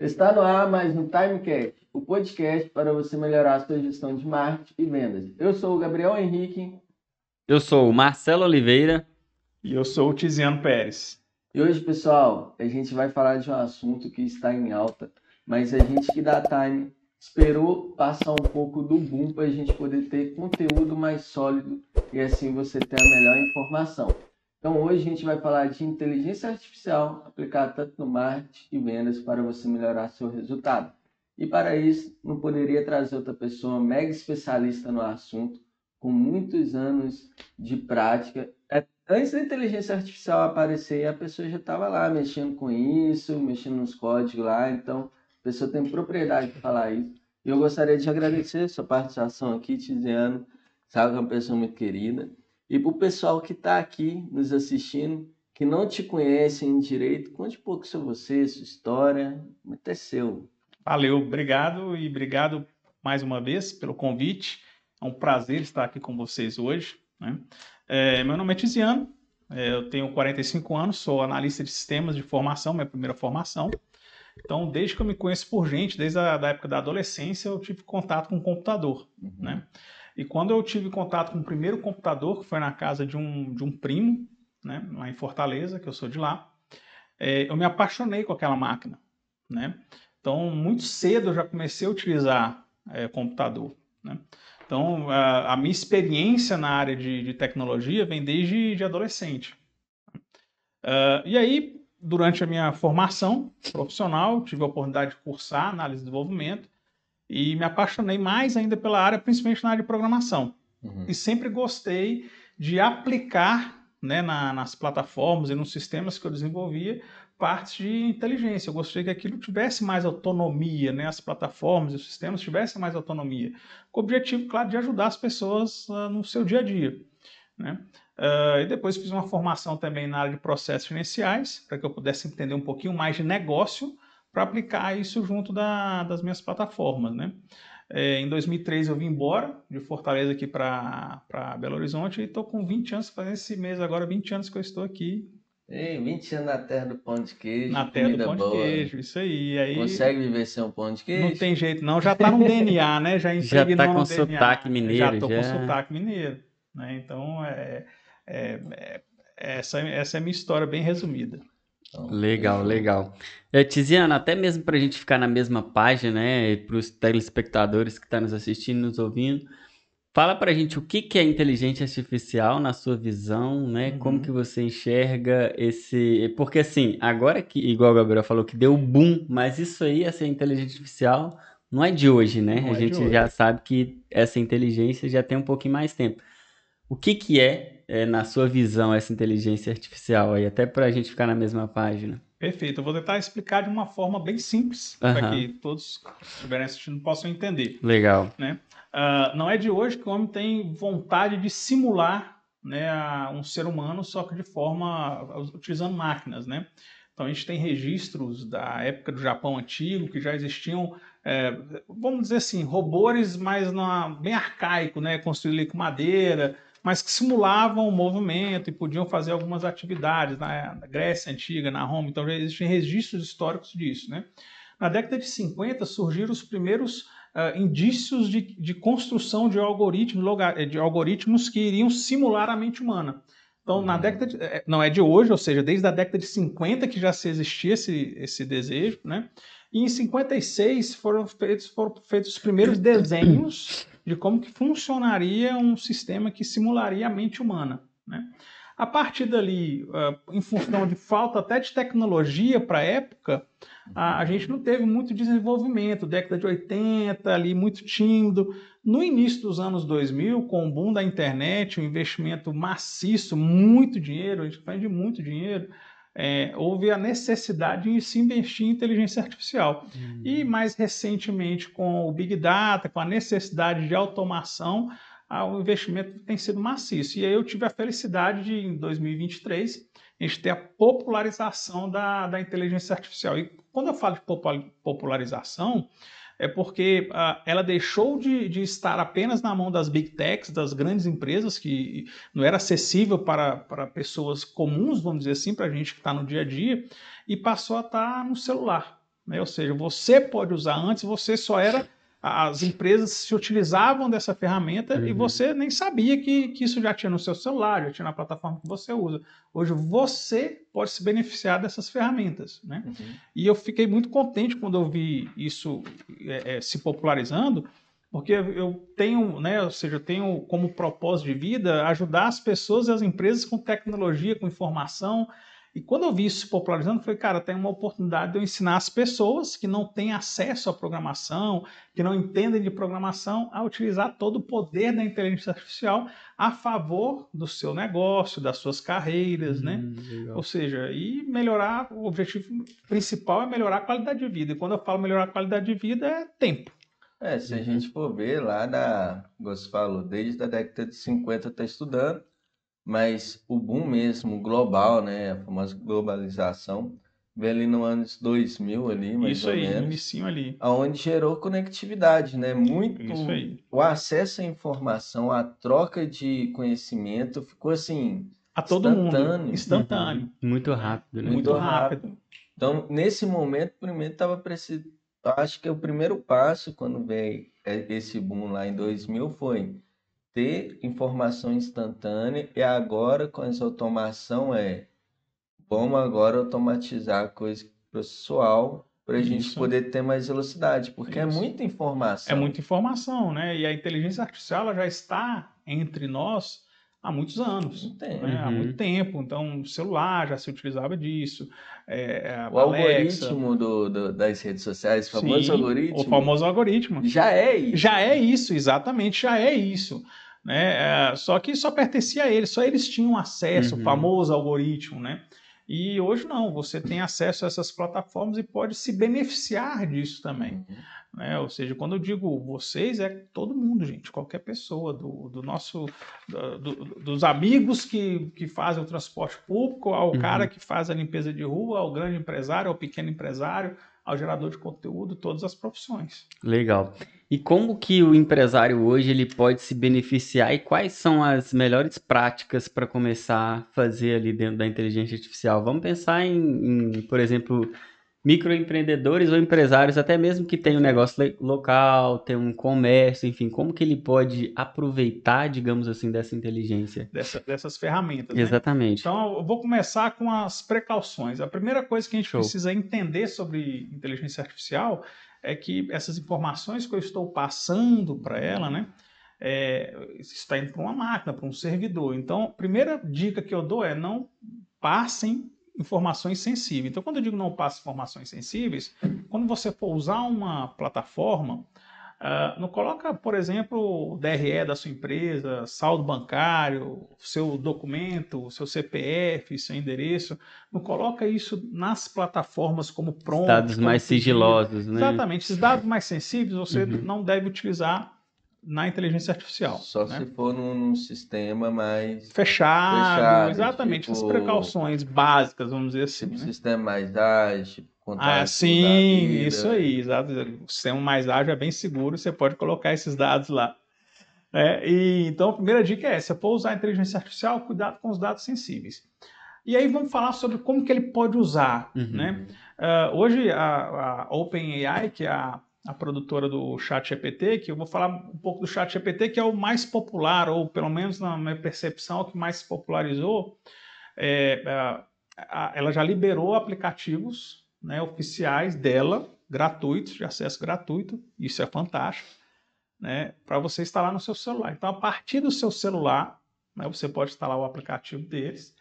Está no ar mais um Timecast, o podcast para você melhorar a sua gestão de marketing e vendas. Eu sou o Gabriel Henrique. Eu sou o Marcelo Oliveira. E eu sou o Tiziano Pérez. E hoje, pessoal, a gente vai falar de um assunto que está em alta, mas a gente que dá time esperou passar um pouco do boom para a gente poder ter conteúdo mais sólido e assim você ter a melhor informação. Então hoje a gente vai falar de inteligência artificial aplicada tanto no marketing e vendas para você melhorar seu resultado. E para isso, não poderia trazer outra pessoa mega especialista no assunto, com muitos anos de prática. É, antes da inteligência artificial aparecer, a pessoa já estava lá mexendo com isso, mexendo nos códigos lá, então a pessoa tem propriedade de falar isso. E eu gostaria de agradecer a sua participação aqui, Tiziano, sabe que é uma pessoa muito querida. E para o pessoal que está aqui nos assistindo, que não te conhecem direito, conte um pouco sobre você, sua história, até seu. Valeu, obrigado e obrigado mais uma vez pelo convite. É um prazer estar aqui com vocês hoje. Né? É, meu nome é Tiziano, é, eu tenho 45 anos, sou analista de sistemas de formação, minha primeira formação. Então, desde que eu me conheço por gente, desde a da época da adolescência, eu tive contato com o computador, uhum. né? E quando eu tive contato com o primeiro computador, que foi na casa de um, de um primo, né, lá em Fortaleza, que eu sou de lá, é, eu me apaixonei com aquela máquina, né? Então, muito cedo eu já comecei a utilizar é, computador, né? Então, a, a, minha experiência na área de, de tecnologia vem desde de adolescente. Uh, e aí, durante a minha formação profissional, tive a oportunidade de cursar análise de desenvolvimento e me apaixonei mais ainda pela área, principalmente na área de programação. Uhum. E sempre gostei de aplicar né, na, nas plataformas e nos sistemas que eu desenvolvia partes de inteligência. Eu gostei que aquilo tivesse mais autonomia, né, as plataformas e os sistemas tivessem mais autonomia, com o objetivo, claro, de ajudar as pessoas uh, no seu dia a dia. Né? Uh, e depois fiz uma formação também na área de processos iniciais, para que eu pudesse entender um pouquinho mais de negócio, para aplicar isso junto da, das minhas plataformas. Né? É, em 2003 eu vim embora de Fortaleza aqui para Belo Horizonte e estou com 20 anos, fazendo esse mês agora 20 anos que eu estou aqui. Ei, 20 anos na terra do pão de queijo. Na terra do pão boa. de queijo, isso aí. aí. Consegue viver sem um pão de queijo? Não tem jeito, não. Já está no DNA, né? Já Já está com sotaque mineiro. Já estou com sotaque mineiro. Né? Então, é, é, é, essa, essa é a minha história bem resumida. Então, legal, legal. É, Tiziana, até mesmo para a gente ficar na mesma página, né, para os telespectadores que estão tá nos assistindo, nos ouvindo, fala para a gente o que, que é inteligência artificial na sua visão, né? Uhum. Como que você enxerga esse... Porque assim, agora que, igual o Gabriel falou, que deu boom, mas isso aí, essa inteligência artificial, não é de hoje, né? Não a é gente já sabe que essa inteligência já tem um pouquinho mais tempo. O que que é é, na sua visão, essa inteligência artificial aí, até para a gente ficar na mesma página? Perfeito, eu vou tentar explicar de uma forma bem simples, uhum. para que todos que estiverem assistindo possam entender. Legal. Né? Uh, não é de hoje que o homem tem vontade de simular né, um ser humano, só que de forma utilizando máquinas, né? Então a gente tem registros da época do Japão antigo que já existiam, é, vamos dizer assim, robôs, mas na, bem arcaico, né? Construído com madeira, mas que simulavam o movimento e podiam fazer algumas atividades na, Grécia Antiga, na Roma, então já existem registros históricos disso. Né? Na década de 50 surgiram os primeiros uh, indícios de, de, construção de algoritmos, de algoritmos que iriam simular a mente humana. Então, na uhum. década de, eh, não é de hoje, ou seja, desde a década de 50 que já se existia esse, esse desejo, né? E em 56 foram feitos, foram feitos os primeiros desenhos de como que funcionaria um sistema que simularia a mente humana. Né? A partir dali, uh, em função de falta até de tecnologia para a época, a, gente não teve muito desenvolvimento, década de 80, ali muito tímido. No início dos anos 2000, com o boom da internet, um investimento maciço, muito dinheiro, a gente faz de muito dinheiro, é, houve a necessidade de se investir em inteligência artificial. Uhum. E mais recentemente, com o Big Data, com a necessidade de automação, o investimento tem sido maciço. E aí eu tive a felicidade de, em 2023, a gente ter a popularização da, da inteligência artificial. E quando eu falo de popularização, é porque uh, ela deixou de, de, estar apenas na mão das big techs, das grandes empresas, que não era acessível para, para pessoas comuns, vamos dizer assim, para a gente que está no dia a dia, e passou a estar tá no celular. Né? Ou seja, você pode usar. Antes você só era as empresas se utilizavam dessa ferramenta uhum. e você nem sabia que, que isso já tinha no seu celular, já tinha na plataforma que você usa. Hoje você pode se beneficiar dessas ferramentas, né? Uhum. E eu fiquei muito contente quando eu vi isso é, é, se popularizando, porque eu tenho, né, ou seja, eu tenho como propósito de vida ajudar as pessoas e as empresas com tecnologia, com informação, e quando eu vi isso se popularizando, eu falei, cara, tem uma oportunidade de eu ensinar as pessoas que não têm acesso à programação, que não entendem de programação, a utilizar todo o poder da inteligência artificial a favor do seu negócio, das suas carreiras, né? hum, né? Legal. Ou seja, e melhorar, o objetivo principal é melhorar a qualidade de vida. E quando eu falo melhorar a qualidade de vida, é tempo. É, se a uhum. gente for ver lá na, você falou, desde a década de 50 está estudando, mas o boom mesmo, global, né, a famosa globalização, veio ali no ano 2000 ali, mais Isso ou aí, menos. inicinho ali. Onde gerou conectividade, né? Muito Isso aí. o acesso à informação, a troca de conhecimento ficou assim a todo instantâneo. mundo, instantâneo. Uhum. Muito rápido, né? Muito, Muito rápido. rápido. Então, nesse momento, primeiro estava precisando, acho que o primeiro passo quando veio esse boom lá em 2000 foi ter informação instantânea e agora com essa automação é vamos agora automatizar a coisa processual para a gente poder ter mais velocidade, porque é Isso. é muita informação. É muita informação, né? E a inteligência artificial ela já está entre nós há muitos anos, né? uhum. há muito tempo. Então, o celular já se utilizava disso. É, o Alexa. algoritmo do, do, das redes sociais, o famoso Sim, algoritmo. O famoso algoritmo. Já é isso. Já é isso, exatamente, já é isso. Né? É, só que só pertencia a eles, só eles tinham acesso, uhum. o famoso algoritmo, né? E hoje não, você tem acesso a essas plataformas e pode se beneficiar disso também. Uhum. Né? Ou seja, quando eu digo vocês, é todo mundo, gente, qualquer pessoa, do, do nosso, do, do, dos amigos que, que fazem o transporte público, ao uhum. cara que faz a limpeza de rua, ao grande empresário, ao pequeno empresário, ao gerador de conteúdo, todas as profissões. Legal. E como que o empresário hoje ele pode se beneficiar e quais são as melhores práticas para começar a fazer ali dentro da inteligência artificial? Vamos pensar em, em por exemplo, microempreendedores ou empresários, até mesmo que tem um negócio local, tem um comércio, enfim, como que ele pode aproveitar, digamos assim, dessa inteligência? Dessa, dessas ferramentas. Né? Exatamente. Né? Então, eu vou começar com as precauções. A primeira coisa que a gente Show. precisa entender sobre inteligência artificial é que essas informações que eu estou passando para ela, né? É, está indo para uma máquina, para um servidor. Então, a primeira dica que eu dou é não passem informações sensíveis. Então, quando eu digo não passe informações sensíveis, quando você for usar uma plataforma, uh, não coloca, por exemplo, o DRE da sua empresa, saldo bancário, seu documento, seu CPF, seu endereço, não coloca isso nas plataformas como pronto. Dados mais sigilosos, né? Exatamente. Esses dados mais sensíveis você uhum. não deve utilizar na inteligência artificial. Só né? se for num, num, sistema mais fechado, fechado exatamente, tipo, as precauções básicas, vamos dizer assim. Tipo né? sistema mais ágil, tipo, ah, sim, isso aí, exato. O sistema mais ágil é bem seguro, você pode colocar esses dados lá. É, e, então, a primeira dica é essa: for usar a inteligência artificial, cuidado com os dados sensíveis. E aí vamos falar sobre como que ele pode usar. Uhum. Né? Uh, hoje, a, a OpenAI, que é a a produtora do Chat GPT, que eu vou falar um pouco do Chat GPT, que é o mais popular, ou pelo menos na minha percepção, o que mais se popularizou. É, ela já liberou aplicativos né, oficiais dela, gratuitos, de acesso gratuito, isso é fantástico, né, para você instalar no seu celular. Então, a partir do seu celular, né, você pode instalar o aplicativo deles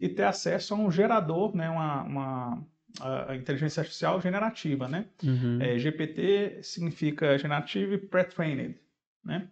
e ter acesso a um gerador, né, uma, uma a, inteligência artificial generativa, né? Uhum. É, GPT significa Generative Pre-Trained, né?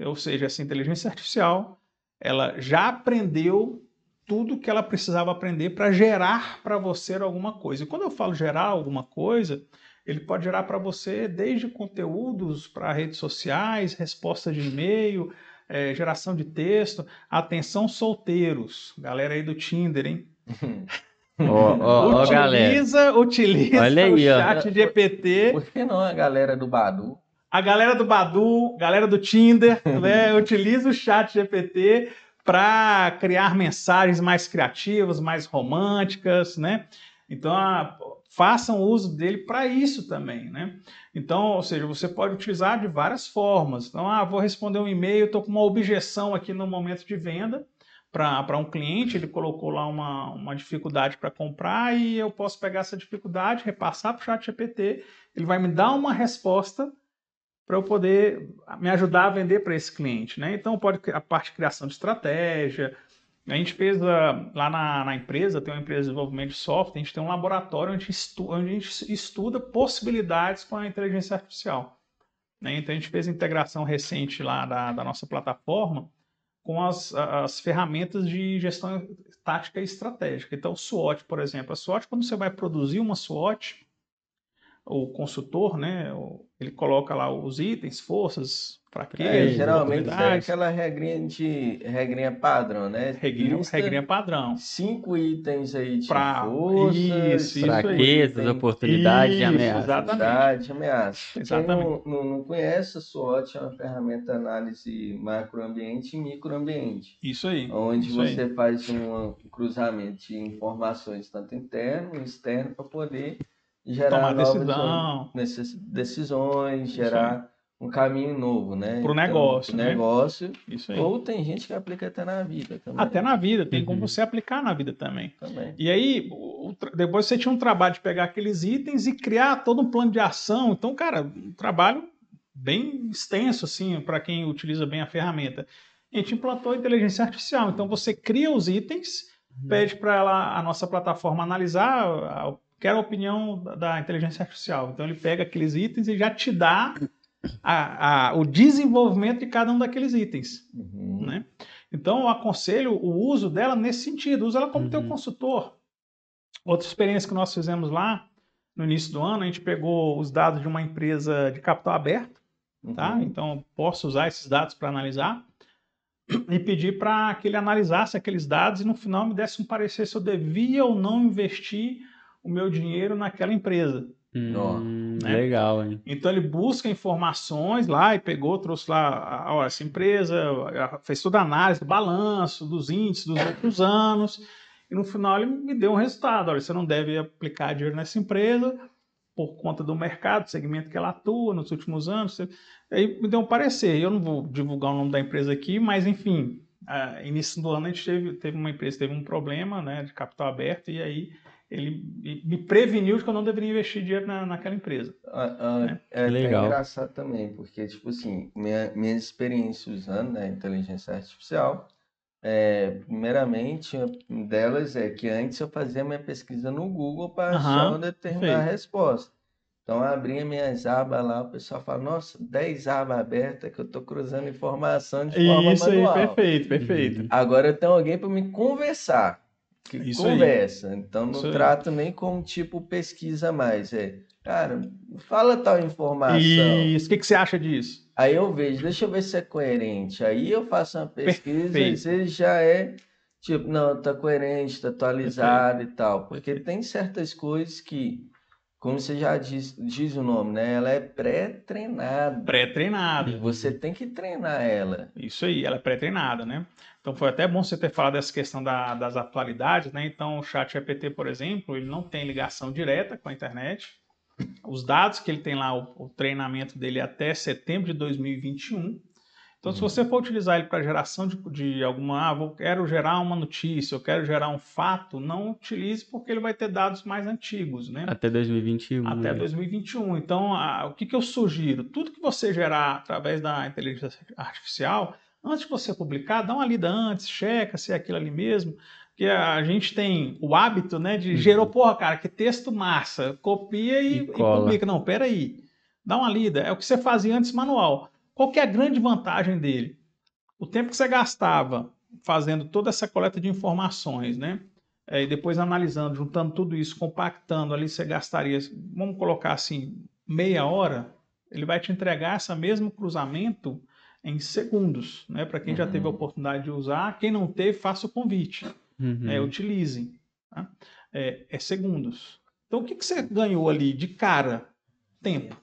Ou seja, essa inteligência artificial, ela já aprendeu tudo que ela precisava aprender para gerar para você alguma coisa. E quando eu falo gerar alguma coisa, ele pode gerar para você desde conteúdos para redes sociais, resposta de e-mail, é, geração de texto. Atenção, solteiros, galera aí do Tinder, hein? Ó, ó, utiliza, galera. utiliza Olha aí, o chat GPT. Por que não a galera do Badu? A galera do Badu, galera do Tinder, né, utiliza o chat GPT para criar mensagens mais criativas, mais românticas, né? Então, façam uso dele para isso também, né? Então, ou seja, você pode utilizar de várias formas. Então, ah, vou responder um e-mail, estou com uma objeção aqui no momento de venda para um cliente, ele colocou lá uma, uma dificuldade para comprar e eu posso pegar essa dificuldade, repassar para o chat GPT, ele vai me dar uma resposta para eu poder me ajudar a vender para esse cliente, né? Então, pode a parte de criação de estratégia, a gente fez uh, lá na, na, empresa, tem uma empresa de desenvolvimento de software, a gente tem um laboratório onde a estu, onde a gente estuda possibilidades com a inteligência artificial. Né? Então a gente fez a integração recente lá da, da nossa plataforma com as, as ferramentas de gestão tática e estratégica. Então, o SWOT, por exemplo, a SWOT, quando você vai produzir uma SWOT, o consultor, né, ele coloca lá os itens, forças, fraquezas, é, geralmente é aquela regrinha de regrinha padrão, né? Regrinha, regrinha padrão. Cinco itens aí de pra... forças, isso, fraquezas, isso oportunidades e ameaças. Exatamente. ameaça. Exatamente. Quem não, não, não conhece, a SWOT é uma ferramenta de análise macroambiente e microambiente. Isso aí. Onde isso você aí. faz um cruzamento de informações tanto interno e externo para poder gerar Tomar novas decisão. decisões, gerar um caminho novo, né? Para o negócio, então, né? negócio. Isso aí. Ou tem gente que aplica até na vida também. Até na vida, tem Uhum. como você aplicar na vida também. Também. E aí, depois você tinha um trabalho de pegar aqueles itens e criar todo um plano de ação. Então, cara, um trabalho bem extenso, assim, para quem utiliza bem a ferramenta. A gente implantou a inteligência artificial. Então, você cria os itens, pede para ela a nossa plataforma analisar, a- quer a opinião da, da inteligência artificial. Então, ele pega aqueles itens e já te dá a- a- o desenvolvimento de cada um daqueles itens Uhum. né? Então, eu aconselho o uso dela nesse sentido. Usa ela como Uhum. teu consultor. Outra experiência que nós fizemos lá, no início do ano, a gente pegou os dados de uma empresa de capital aberto, tá? Uhum. Então, posso usar esses dados para analisar e pedir para que ele analisasse aqueles dados e no final me desse um parecer se eu devia ou não investir o meu dinheiro naquela empresa. Hum, né? Legal, hein? Então ele busca informações lá e pegou, trouxe lá, ó, essa empresa fez toda a análise do balanço, dos índices dos outros anos, e no final ele me deu um resultado. Olha, você não deve aplicar dinheiro nessa empresa por conta do mercado, do segmento que ela atua nos últimos anos. Você- Aí me deu um parecer. Eu não vou divulgar o nome da empresa aqui, mas enfim, ah, início do ano a gente teve, teve uma empresa, teve um problema né, de capital aberto, e aí ele me- preveniu de que eu não deveria investir dinheiro na, naquela empresa. Ah, ah, Né? É Legal. engraçado também, porque, tipo assim, minha, minha experiência usando né, a inteligência artificial, é, primeiramente, uma delas é que antes eu fazia minha pesquisa no Google para achar Aham, uma determinada resposta. Então, eu abria minhas abas lá, o pessoal fala, nossa, 10 abas abertas que eu estou cruzando informação de forma Isso aí, manual. perfeito, perfeito. Agora eu tenho alguém para me conversar. Que Isso aí. conversa. Então não Isso aí. trato nem como tipo pesquisa mais. É, cara, fala tal informação. Isso, o que, que você acha disso? Aí eu vejo, deixa eu ver se é coerente. Aí eu faço uma pesquisa e Perfeito. às vezes já é tipo, não, tá coerente, tá atualizado e tal. Porque tem certas coisas que, como você já diz, diz o nome, né? Ela é pré-treinada. Pré-treinada. Você tem que treinar ela. Isso aí, ela é pré-treinada, né? Então foi até bom você ter falado dessa questão da- das atualidades, né? Então o chat GPT, por exemplo, ele não tem ligação direta com a internet. Os dados que ele tem lá, o, o treinamento dele é até setembro de 2021. Então, se Uhum. você for utilizar ele para geração de, de alguma, ah, vou, quero gerar uma notícia, eu quero gerar um fato, não utilize porque ele vai ter dados mais antigos, né? Até 2021. até né? 2021. Então, a- o que, que eu sugiro? Tudo que você gerar através da inteligência artificial, antes de você publicar, dá uma lida antes, checa se é aquilo ali mesmo. Porque a gente tem o hábito, né, de Uhum. gerou, porra, cara, que texto massa, copia e, E e publica. Não, peraí, dá uma lida. É o que você fazia antes manual. Qual que é a grande vantagem dele? O tempo que você gastava fazendo toda essa coleta de informações, né? É, e depois analisando, juntando tudo isso, compactando ali, você gastaria, vamos colocar assim, meia hora, ele vai te entregar esse mesmo cruzamento em segundos, né? Para quem já Uhum. teve a oportunidade de usar, quem não teve, faça o convite, Uhum. né? utilizem. tá? É, é segundos. Então, o que, que você ganhou ali de cara? Tempo.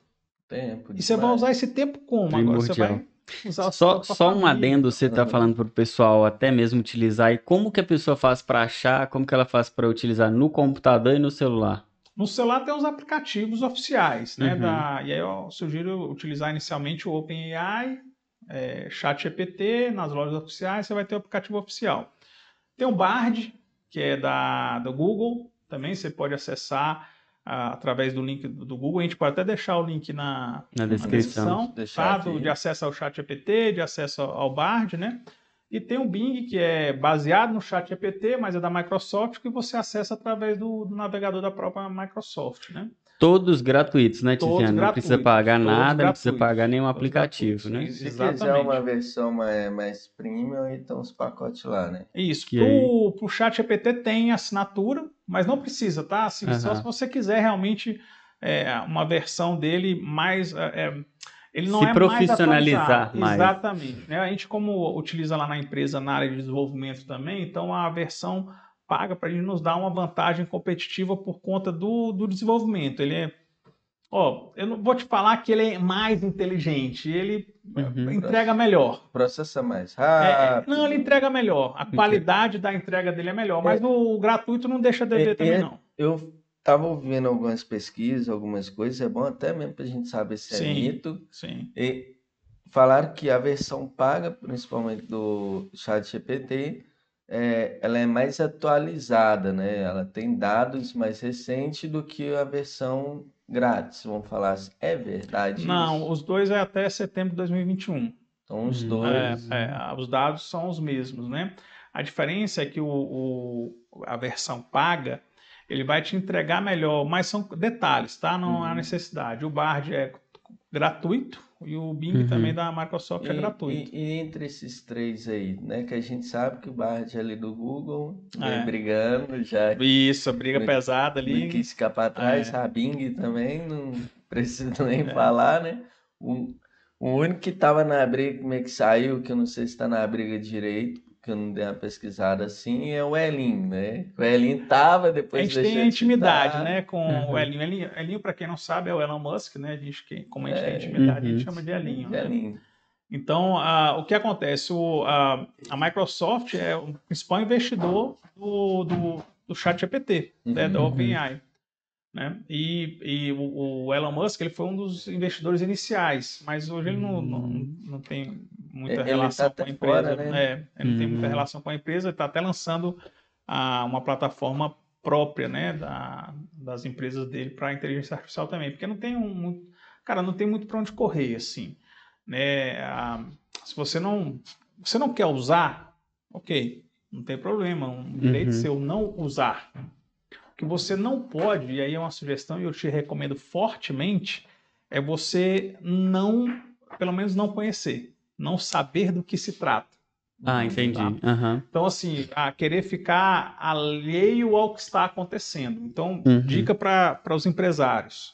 Tempo. E você vai usar esse tempo como agora? Você Primordial. vai usar Só, só um família. adendo você tá Uhum. falando pro pessoal até mesmo utilizar e como que a pessoa faz para achar, como que ela faz para utilizar no computador e no celular? No celular tem os aplicativos oficiais, né? Uhum. Da, e aí eu sugiro utilizar inicialmente o OpenAI, é, ChatGPT, nas lojas oficiais você vai ter o aplicativo oficial. Tem o Bard, que é da, do Google, também você pode acessar ah, através do link do, do Google. A gente pode até deixar o link na, Na descrição. Deixar tá? Do- aqui. de acesso ao ChatGPT, de acesso ao Bard, né? E tem o Bing, que é baseado no ChatGPT, mas é da Microsoft, que você acessa através do, do navegador da própria Microsoft, né? Todos gratuitos, né, Todos Tiziano? Não precisa pagar nada, não precisa pagar nenhum todos aplicativo, né? Se Exatamente. quiser uma versão mais, mais premium, então os pacotes lá, né? Isso. Que Pro, pro chat GPT tem assinatura, mas não precisa, tá? Assim, Só Aham. se você quiser realmente é, uma versão dele mais. é, é, ele não Se é profissionalizar mais, mais. Exatamente. né? A gente, como utiliza lá na empresa na área de desenvolvimento também, então a versão paga para ele nos dar uma vantagem competitiva por conta do, do desenvolvimento. Ele é. Ó, eu não vou te falar que ele é mais inteligente, ele Uhum. entrega melhor. Processa mais É, é, rápido. não, ele entrega melhor. A qualidade da entrega dele é melhor. Mas o gratuito não deixa dever É, também, é- não. Eu tava ouvindo algumas pesquisas, algumas coisas, é bom até mesmo pra gente saber se é Sim. mito. Sim. E falaram que a versão paga, principalmente do ChatGPT, é, ela é mais atualizada, né? Ela tem dados mais recentes do que a versão grátis, vamos falar assim. É verdade Não, isso? os dois é até setembro de 2021. Então os Hum. dois. É, é, os dados são os mesmos, né? A diferença é que o, o- a versão paga, ele vai te entregar melhor, mas são detalhes, tá? Não há Uhum. necessidade. O Bard é gratuito e o Bing Uhum. também da Microsoft é E, gratuito. e- e entre esses três aí, né? Que a gente sabe que o Bard ali do Google vem É. brigando, já Isso, a briga Não- pesada não ali. quis ficar para trás, É. a Bing também, não preciso nem É. falar, né? O, o único que tava na briga, como é que saiu, que eu não sei se tá na briga direito, que eu não dei uma pesquisada assim, é o Elinho, né? O Elinho tava, A depois gente deixou tem a de intimidade, né, com Uhum. o. Elinho, Elinho para quem não sabe, é o Elon Musk, né? A gente, que- como a gente É, tem intimidade, a gente uhum. chama de Elinho. né? Elinho. Então, o que acontece? O, a, a Microsoft é o principal investidor do, do, do ChatGPT, né, da Uhum. OpenAI. Né? E, e o, o Elon Musk ele foi um dos investidores iniciais, mas hoje ele não, não, não tem muita Ele relação tá com a empresa. fora, né? É, ele não tem muita Uhum. relação com a empresa, ele está até lançando ah, uma plataforma própria né, da, das empresas dele para inteligência artificial também, porque não tem um, muito- cara, não tem muito para onde correr assim, né? Ah, se você não, você não quer usar, ok, não tem problema, um direito Uhum. seu não usar. O que você não pode, e aí é uma sugestão e eu te recomendo fortemente, é você não, pelo menos não conhecer, não saber do que se trata. Ah, entendi. Aham. Então, assim, a querer ficar alheio ao que está acontecendo. Então, Uhum. dica para os empresários.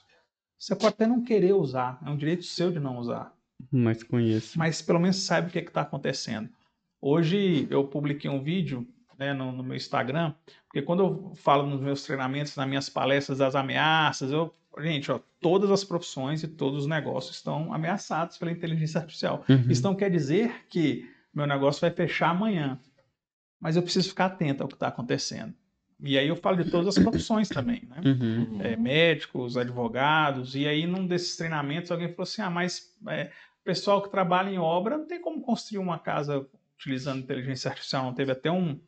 Você pode até não querer usar, é um direito seu de não usar, Mas conheço. mas pelo menos sabe o que está acontecendo. Hoje eu publiquei um vídeo né, no, no meu Instagram, porque quando eu falo nos meus treinamentos, nas minhas palestras das ameaças, eu, gente, ó, todas as profissões e todos os negócios estão ameaçados pela inteligência artificial. Uhum. Isso não quer dizer que meu negócio vai fechar amanhã, mas eu preciso ficar atento ao que está acontecendo. E aí eu falo de todas as profissões também, né? Uhum. É, médicos, advogados, e aí num desses treinamentos alguém falou assim, ah, mas é, o pessoal que trabalha em obra não tem como construir uma casa utilizando inteligência artificial, não teve até um,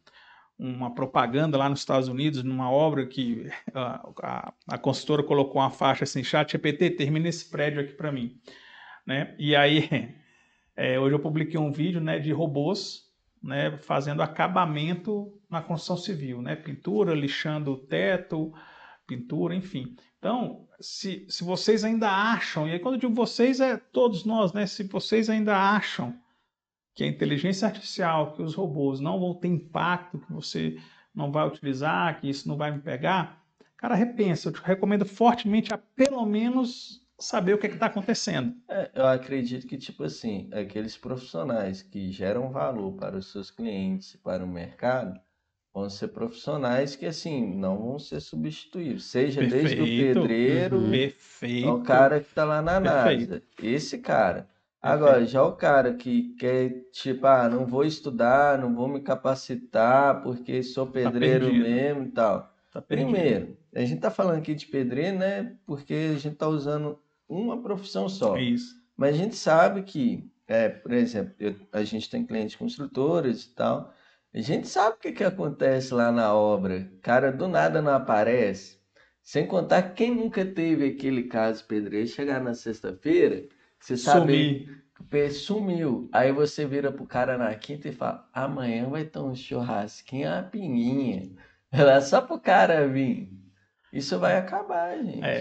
uma propaganda lá nos Estados Unidos, numa obra que a, a, a consultora colocou uma faixa assim, chat GPT, termina esse prédio aqui para mim. Né? E aí, é, hoje eu publiquei um vídeo né, de robôs né, fazendo acabamento na construção civil, né? pintura, lixando o teto, pintura, enfim. Então, se, se vocês ainda acham, e aí quando eu digo vocês, é todos nós, né? Se vocês ainda acham que a inteligência artificial, que os robôs não vão ter impacto, que você não vai utilizar, que isso não vai me pegar, cara, repensa. Eu te recomendo fortemente a pelo menos saber o que está acontecendo. É, eu acredito que, tipo assim, aqueles profissionais que geram valor para os seus clientes, para o mercado, vão ser profissionais que, assim, não vão ser substituídos. Seja desde o Perfeito. pedreiro Uhum. Perfeito. ao cara que está lá na Perfeito. NASA. Esse cara. Agora, já o cara que quer, tipo, ah, não vou estudar, não vou me capacitar porque sou pedreiro perdido. mesmo e tal. Tá. Primeiro, a gente está falando aqui de pedreiro, né? Porque a gente está usando uma profissão só. É isso. Mas a gente sabe que, é, por exemplo, eu- a gente tem clientes construtores e tal. A gente sabe o que, que acontece lá na obra. Cara, do nada não aparece. Sem contar que quem nunca teve aquele caso pedreiro chegar na sexta-feira, você sabe Sumir. Pê, Sumiu. Aí você vira pro cara na quinta e fala: amanhã vai ter um churrasquinho, uma pinguinha. Ela só pro cara vir. Isso vai acabar, gente. É,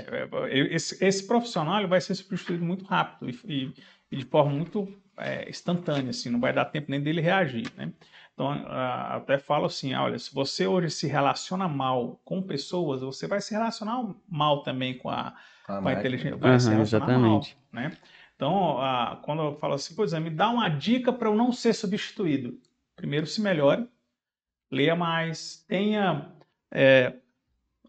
é, esse, esse profissional ele vai ser substituído muito rápido e, e- e de forma muito é, instantânea, assim, não vai dar tempo nem dele reagir, né? Então, a- até falo assim, olha, se você hoje se relaciona mal com pessoas, você vai se relacionar mal também com a, Com a com a inteligência, vai se Aham, relacionar exatamente. mal, né? Então, a- quando eu falo assim, pois é, me dá uma dica para eu não ser substituído. Primeiro, se melhore, leia mais, tenha, é,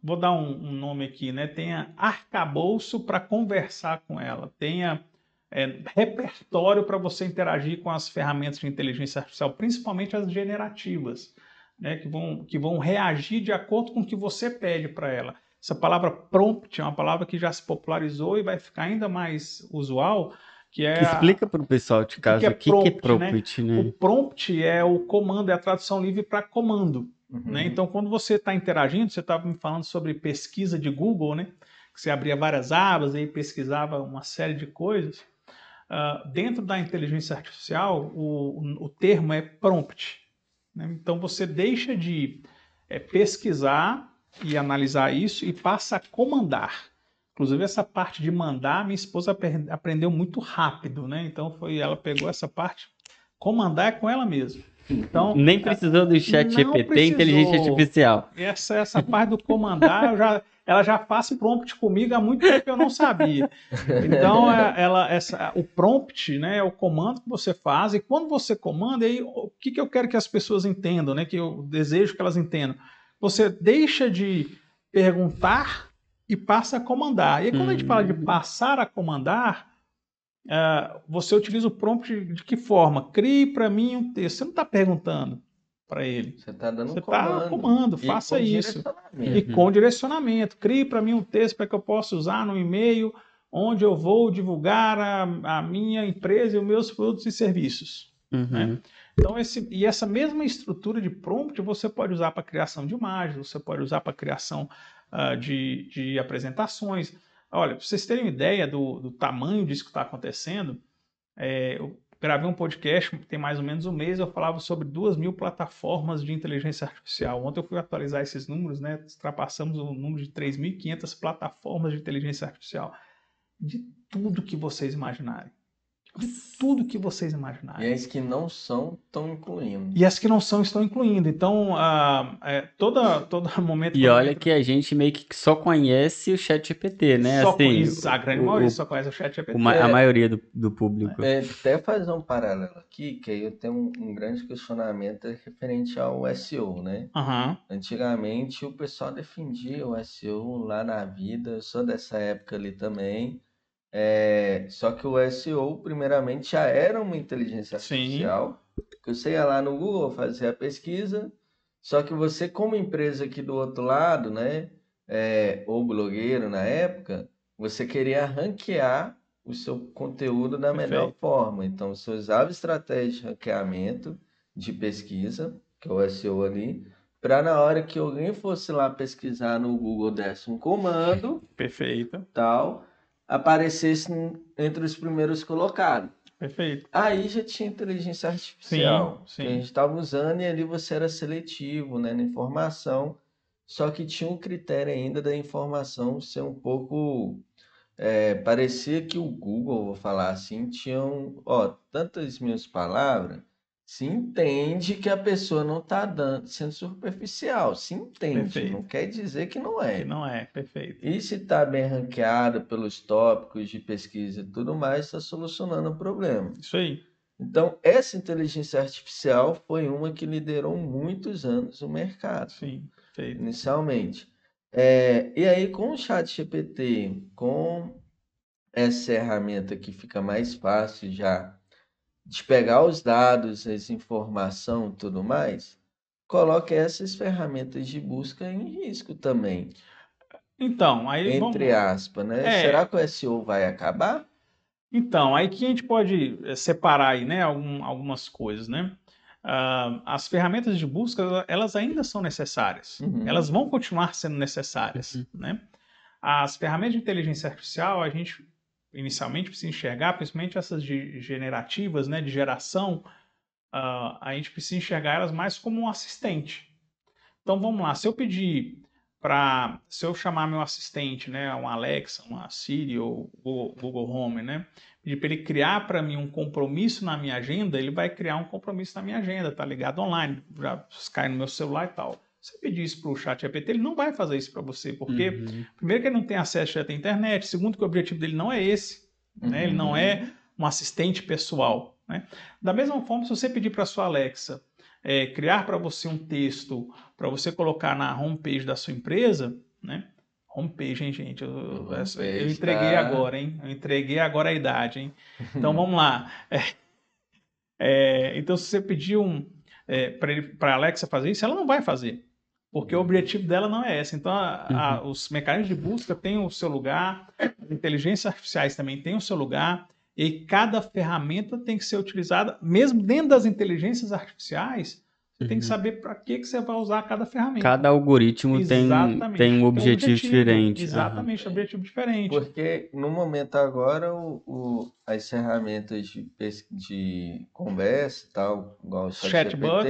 vou dar um, um nome aqui, né? Tenha arcabouço para conversar com ela, tenha é, repertório para você interagir com as ferramentas de inteligência artificial, principalmente as generativas, né? Que vão, que vão reagir de acordo com o que você pede para ela. Essa palavra prompt é uma palavra que já se popularizou e vai ficar ainda mais usual, que é Explica para o pessoal de casa é o que, que é prompt, né? prompt, o né? prompt é o comando, é a tradução livre para comando. Uhum. né? Então, quando você está interagindo, você estava me falando sobre pesquisa de Google, né? Que você abria várias abas e pesquisava uma série de coisas. Ah, dentro da inteligência artificial, o, o termo é prompt. né? Então, você deixa de eh, pesquisar e analisar isso e passa a comandar. Inclusive, essa parte de mandar, minha esposa aprendeu muito rápido, né? Então, foi, ela pegou essa parte. Comandar é com ela mesma. Então, Nem precisou do chat GPT, precisou. inteligência artificial. essa, essa parte do comandar, eu já, ela já faz prompt comigo há muito tempo que eu não sabia. Então, é- ela, essa, o prompt né, é o comando que você faz, e quando você comanda, aí, o que, que eu quero que as pessoas entendam, né, que eu desejo que elas entendam? Você deixa de perguntar e passa a comandar. E aí, quando a gente fala de Hum. passar a comandar, ah, você utiliza o prompt de, de que forma? Crie para mim um texto. Você não está perguntando para ele. Você está dando Você um está comando. comando, E faça isso. E com direcionamento. Crie para mim um texto para que eu possa usar no e-mail onde eu vou divulgar a, a minha empresa e os meus produtos e serviços. Uhum. Então, esse, e essa mesma estrutura de prompt você pode usar para criação de imagens, você pode usar para criação ah, de, de apresentações. Olha, para vocês terem uma ideia do, do tamanho disso que está acontecendo, é, eu gravei um podcast, tem mais ou menos um mês, eu falava sobre duas mil plataformas de inteligência artificial. Ontem eu fui atualizar esses números, né? Ultrapassamos o número de 3.500 plataformas de inteligência artificial. De tudo que vocês imaginarem. De tudo que vocês imaginarem. E as que não são, estão incluindo. E as que não são estão incluindo. Então, ah, é, toda, todo momento. E olha que a gente meio que só conhece o chat GPT, né? só assim, conhece- a grande o- maioria o- só conhece o chat GPT. o ma- É. a maioria do, do público. É, até fazer um paralelo aqui, que aí eu tenho um, um grande questionamento referente ao SEO, né? Aham, Antigamente o pessoal defendia o SEO lá na vida, eu sou dessa época ali também. É, só que o SEO, primeiramente, já era uma inteligência Sim. artificial. Que você ia lá no Google fazer a pesquisa, só que você, como empresa aqui do outro lado, né? é, ou blogueiro na época, você queria ranquear o seu conteúdo da melhor Perfeito. forma. Então, você usava estratégia de ranqueamento de pesquisa, que é o SEO ali, para na hora que alguém fosse lá pesquisar no Google, desse um comando, perfeito, tal, aparecesse entre os primeiros colocados. perfeito. Aí já tinha inteligência artificial sim. que a gente estava usando e ali você era seletivo, né, na informação, só que tinha um critério ainda da informação ser um pouco é, parecia que o Google, vou falar assim, tinham, ó, tantas mil palavras, se entende que a pessoa não está dando, sendo superficial, se entende, Perfeito. não quer dizer que não é. Que não é, perfeito. E se está bem ranqueado pelos tópicos de pesquisa e tudo mais, está solucionando o problema. Isso aí. Então, essa inteligência artificial foi uma que liderou muitos anos o mercado, Sim, perfeito. inicialmente. É, e aí, com o chat GPT, com essa ferramenta que fica mais fácil já de pegar os dados, as informações e tudo mais, coloca essas ferramentas de busca em risco também. Então, aí vamos... Entre aspas, né? É. Será que o SEO vai acabar? Então, aí que a gente pode eh, separar aí, né, algum- algumas coisas, né? Ah, as ferramentas de busca, elas ainda são necessárias. Uhum. Elas vão continuar sendo necessárias, Uhum. né? As ferramentas de inteligência artificial, a gente inicialmente precisa enxergar, principalmente essas de generativas, né, de geração, ah, a gente precisa enxergar elas mais como um assistente. Então, vamos lá, se eu pedir para, se eu chamar meu assistente, né, um Alexa, uma Siri ou Google Home, né, pedir para ele criar para mim um compromisso na minha agenda, ele vai criar um compromisso na minha agenda, tá ligado online, já cai no meu celular e tal. Se eu pedir isso para o chat GPT, ele não vai fazer isso para você, porque Uhum. primeiro que ele não tem acesso à internet, segundo que o objetivo dele não é esse, né, ele não Uhum. é um assistente pessoal. Né? Da mesma forma, se você pedir para sua Alexa é, criar para você um texto para você colocar na homepage da sua empresa, né? Homepage, hein, gente? Eu, eu- Homepage, eu entreguei tá? agora, hein? Eu entreguei agora a idade, hein? Então vamos lá. É, é, então, se você pedir um, para a Alexa fazer isso, ela não vai fazer. Porque o objetivo dela não é esse. Então, a- a- os mecanismos de busca têm o seu lugar, as inteligências artificiais também têm o seu lugar, e cada ferramenta tem que ser utilizada, mesmo dentro das inteligências artificiais, você tem que Uhum. saber para que, que você vai usar cada ferramenta. Cada algoritmo tem, Exatamente. tem um Tem objetivo, diferente. Exatamente, objetivo diferente. Porque no momento agora, o, o- as ferramentas de, de conversa e tal, igual o Chatbots,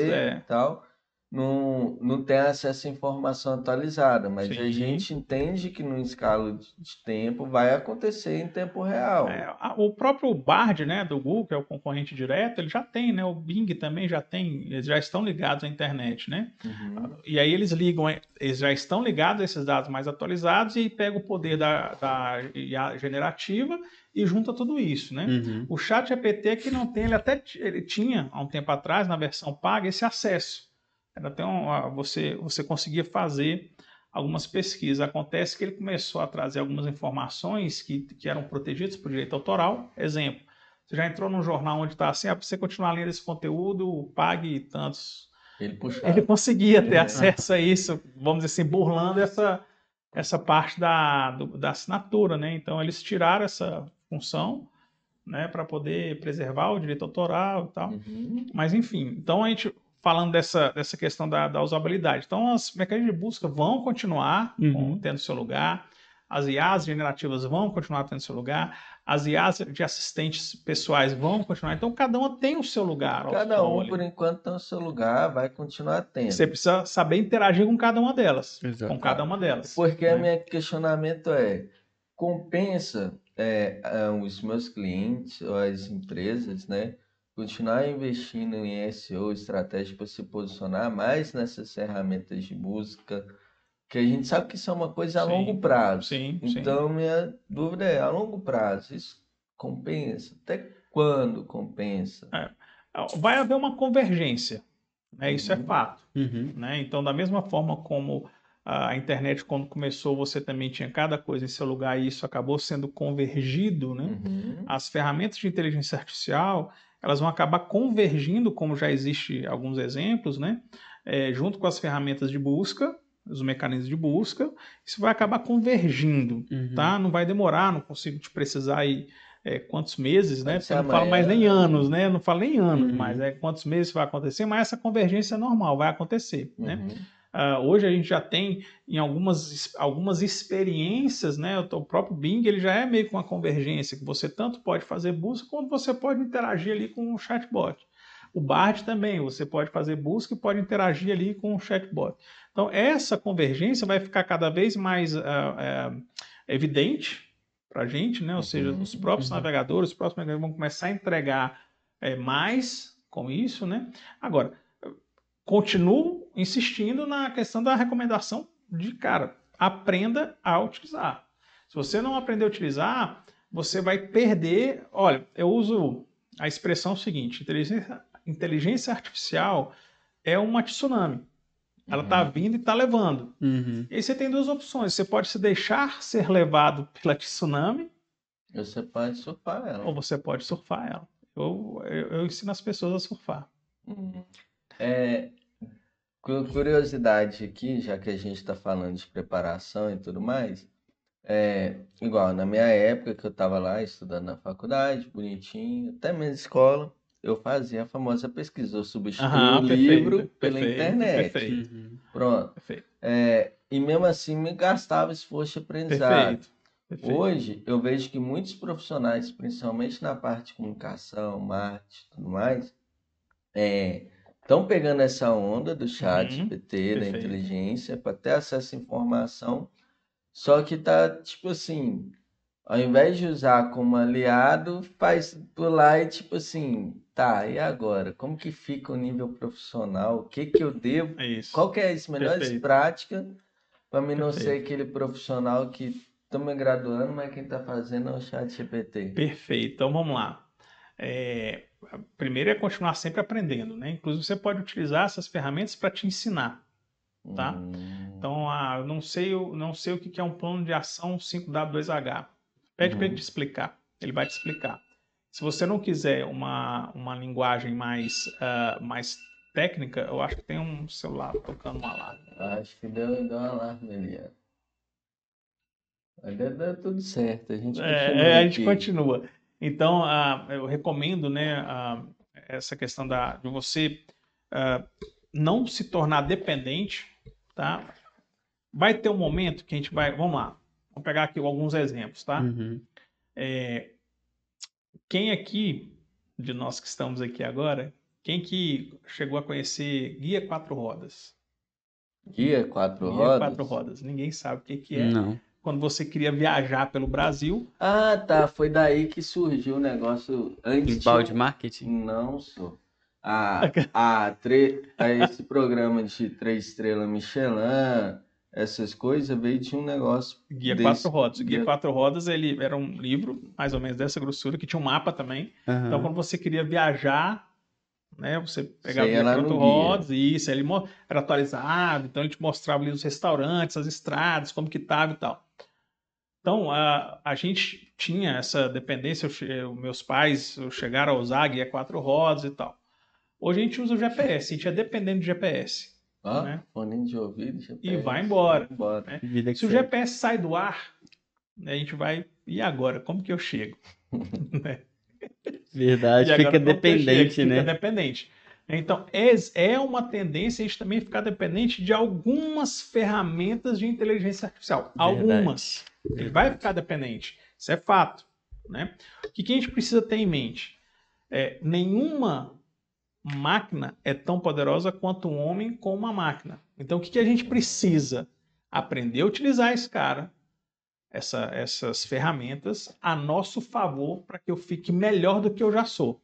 ChatGPT é. e tal, não, não tem acesso à informação atualizada, mas a Sim. gente entende que numa escala de, tempo vai acontecer em tempo real. É, a- o próprio Bard, né, do Google, que é o concorrente direto, ele já tem, né? O Bing também já tem, eles já estão ligados à internet, né? Uhum. E aí eles ligam, eles já estão ligados a esses dados mais atualizados e pega o poder da, da IA generativa e junta tudo isso, né? Uhum. O chat GPT é que não tem, ele até ele tinha há um tempo atrás, na versão paga, esse acesso. Era até um, você, você conseguia fazer algumas pesquisas. Acontece que ele começou a trazer algumas informações que, que eram protegidas por direito autoral. Exemplo, você já entrou num jornal onde está assim, ah, para você continuar lendo esse conteúdo, pague tantos. Ele puxa. Ele conseguia ter É. acesso a isso, vamos dizer assim, burlando essa, essa parte da, do- da assinatura, né? Então eles tiraram essa função, né, para poder preservar o direito autoral e tal. Uhum. Mas enfim, então a gente falando dessa, dessa questão da, da usabilidade. Então as mecanismos de busca vão continuar Uhum. tendo seu lugar, as IAs generativas vão continuar tendo seu lugar, as IAs de assistentes pessoais vão continuar. Então cada uma tem o seu lugar. Cada um, por enquanto, tem o seu lugar, vai continuar tendo. Você precisa saber interagir com cada uma delas. Exato. Com cada uma delas. Porque né? o meu questionamento é: compensa é, os meus clientes ou as empresas, né, continuar investindo em SEO, estratégia para se posicionar mais nessas ferramentas de busca, que a gente sabe que isso é uma coisa a Sim, longo prazo. Sim, sim. Então, minha dúvida é: a longo prazo, isso compensa? Até quando compensa? Vai haver uma convergência. Né? Isso é Uhum. fato. Uhum. né? Então, da mesma forma como a internet, quando começou, você também tinha cada coisa em seu lugar e isso acabou sendo convergido, né? Uhum. As ferramentas de inteligência artificial, elas vão acabar convergindo, como já existe alguns exemplos, né? É, junto com as ferramentas de busca, os mecanismos de busca, isso vai acabar convergindo, Uhum. tá? Não vai demorar, não consigo te precisar aí é, quantos meses, né? Porque eu não falo mais nem anos, né? Eu não falo nem anos, Uhum. mas é quantos meses vai acontecer, mas essa convergência é normal, vai acontecer, né? Ah, hoje a gente já tem em algumas, algumas experiências, né? O próprio Bing ele já é meio com uma convergência, que você tanto pode fazer busca quanto você pode interagir ali com o chatbot. O Bard também, você pode fazer busca e pode interagir ali com o chatbot. Então, essa convergência vai ficar cada vez mais ah, ah, evidente para a gente, né? Ou seja, os próprios uhum. navegadores, os próprios navegadores vão começar a entregar eh, mais com isso, né? Agora, continuo insistindo na questão da recomendação de cara, aprenda a utilizar. Se você não aprender a utilizar, você vai perder. Olha, eu uso a expressão seguinte: inteligência, inteligência artificial é uma tsunami. Ela está Uhum. vindo e está levando. Uhum. E aí você tem duas opções: você pode se deixar ser levado pela tsunami, Você pode surfar ela. ou você pode surfar ela. Eu, eu, eu ensino as pessoas a surfar. Uhum. É, cu- curiosidade aqui, já que a gente está falando de preparação e tudo mais, é igual na minha época que eu estava lá estudando na faculdade, bonitinho, até mesmo escola, eu fazia a famosa pesquisa, eu substituía Aham, o perfeito, livro pela perfeito, internet. perfeito. Uhum. Pronto. Perfeito. É, e mesmo assim me gastava esforço de aprendizado. Perfeito. perfeito. Hoje eu vejo que muitos profissionais, principalmente na parte de comunicação, marketing e tudo mais, estão pegando essa onda do chat Uhum, GPT, da inteligência, para ter acesso à informação, só que tá tipo assim, ao invés de usar como aliado, faz por lá e tipo assim, tá, e agora? Como que fica o nível profissional? O que que eu devo É qual que é as melhores Perfeito. práticas para mim não ser Perfeito. aquele profissional que me graduando, mas quem tá fazendo é o chat GPT. Perfeito. Então vamos lá. É, primeiro é continuar sempre aprendendo, né? Inclusive você pode utilizar essas ferramentas para te ensinar. Tá. Hum, Então, ah, eu não sei, o- não sei o que é um plano de ação 5W2H. Pede para ele Uhum. te explicar. Ele vai te explicar. Se você não quiser uma, uma linguagem mais, ah, mais técnica, eu acho que tem um celular tocando um alarme. acho que deu, deu um alarme ali. ó. Deu, deu tudo certo, a gente É, continua é, a gente aqui. continua. Então, ah, eu recomendo, né, ah, essa questão da, de você ah, não se tornar dependente, tá? Vai ter um momento que a gente vai, vamos lá, vamos pegar aqui alguns exemplos, tá? Uhum. É, quem aqui, de nós que estamos aqui agora, quem que chegou a conhecer Guia Quatro Rodas? Guia quatro Guia rodas? Quatro Rodas. Ninguém sabe o que que é. Não. Quando você queria viajar pelo Brasil, Ah, tá, foi daí que surgiu o negócio antes tinha um- marketing? Não sou. A, a, tre... a esse programa de três estrelas Michelin, essas coisas, veio de um negócio. Guia desse- Quatro Rodas. O Guia Guia- Quatro Rodas, ele era um livro, mais ou menos dessa grossura, que tinha um mapa também. Aham. Então, quando você queria viajar, né, você pegava o lá no Quatro guia. Rodas, e isso, ele era atualizado, então ele te mostrava ali os restaurantes, as estradas, como que tava e tal. Então, a, a gente tinha essa dependência, eu os meus pais chegaram a usar Guia Quatro Rodas e tal. Hoje a gente usa o GPS, a gente é dependente do GPS. Ó, Né? fone de ouvido, E vai embora. embora. né? Vida que Se o. GPS sai do ar, né, a gente vai. E agora? Como que eu chego? Verdade, E agora, fica dependente, chego? né? Fica dependente. Então, é, é uma tendência a gente também ficar dependente de algumas ferramentas de inteligência artificial. Algumas. Ele vai ficar dependente. Isso é fato. Né? O que, que a gente precisa ter em mente? É, nenhuma máquina é tão poderosa quanto um homem com uma máquina. Então, o que, que a gente precisa? Aprender a utilizar esse cara, essa- essas ferramentas, a nosso favor para que eu fique melhor do que eu já sou.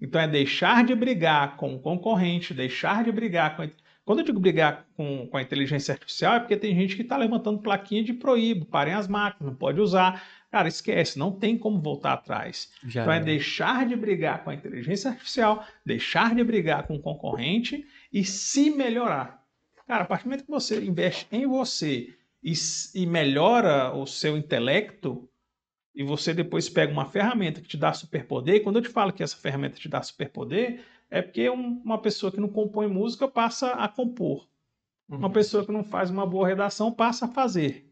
Então, é deixar de brigar com o concorrente, deixar de brigar com. Quando eu digo brigar com, com a inteligência artificial, é porque tem gente que está levantando plaquinha de proíbo, parem as máquinas, não pode usar. Cara, esquece, não tem como voltar atrás. Já Então é era. deixar de brigar com a inteligência artificial, deixar de brigar com o concorrente e se melhorar. Cara, a partir do momento que você investe em você e, e melhora o seu intelecto, e você depois pega uma ferramenta que te dá superpoder, e quando eu te falo que essa ferramenta te dá superpoder, é porque um- uma pessoa que não compõe música passa a compor. Uma pessoa que não faz uma boa redação passa a fazer.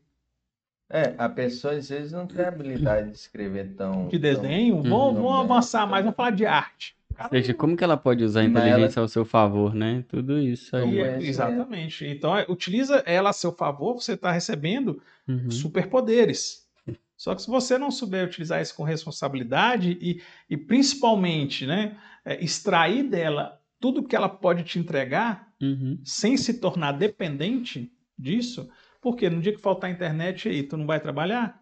É, a pessoa às vezes não tem habilidade de escrever tão. De desenho, Uhum. vamos, vamos Não, avançar mais, vamos falar de arte. Ou seja, como que ela pode usar a inteligência ao seu favor, né? Tudo isso aí. E- é, sim, exatamente. Então, é, utiliza ela a seu favor, você está recebendo Uhum. superpoderes. Só que se você não souber utilizar isso com responsabilidade e, e principalmente né, é, extrair dela tudo que ela pode te entregar Uhum. sem se tornar dependente disso, porque no dia que faltar internet aí, tu não vai trabalhar?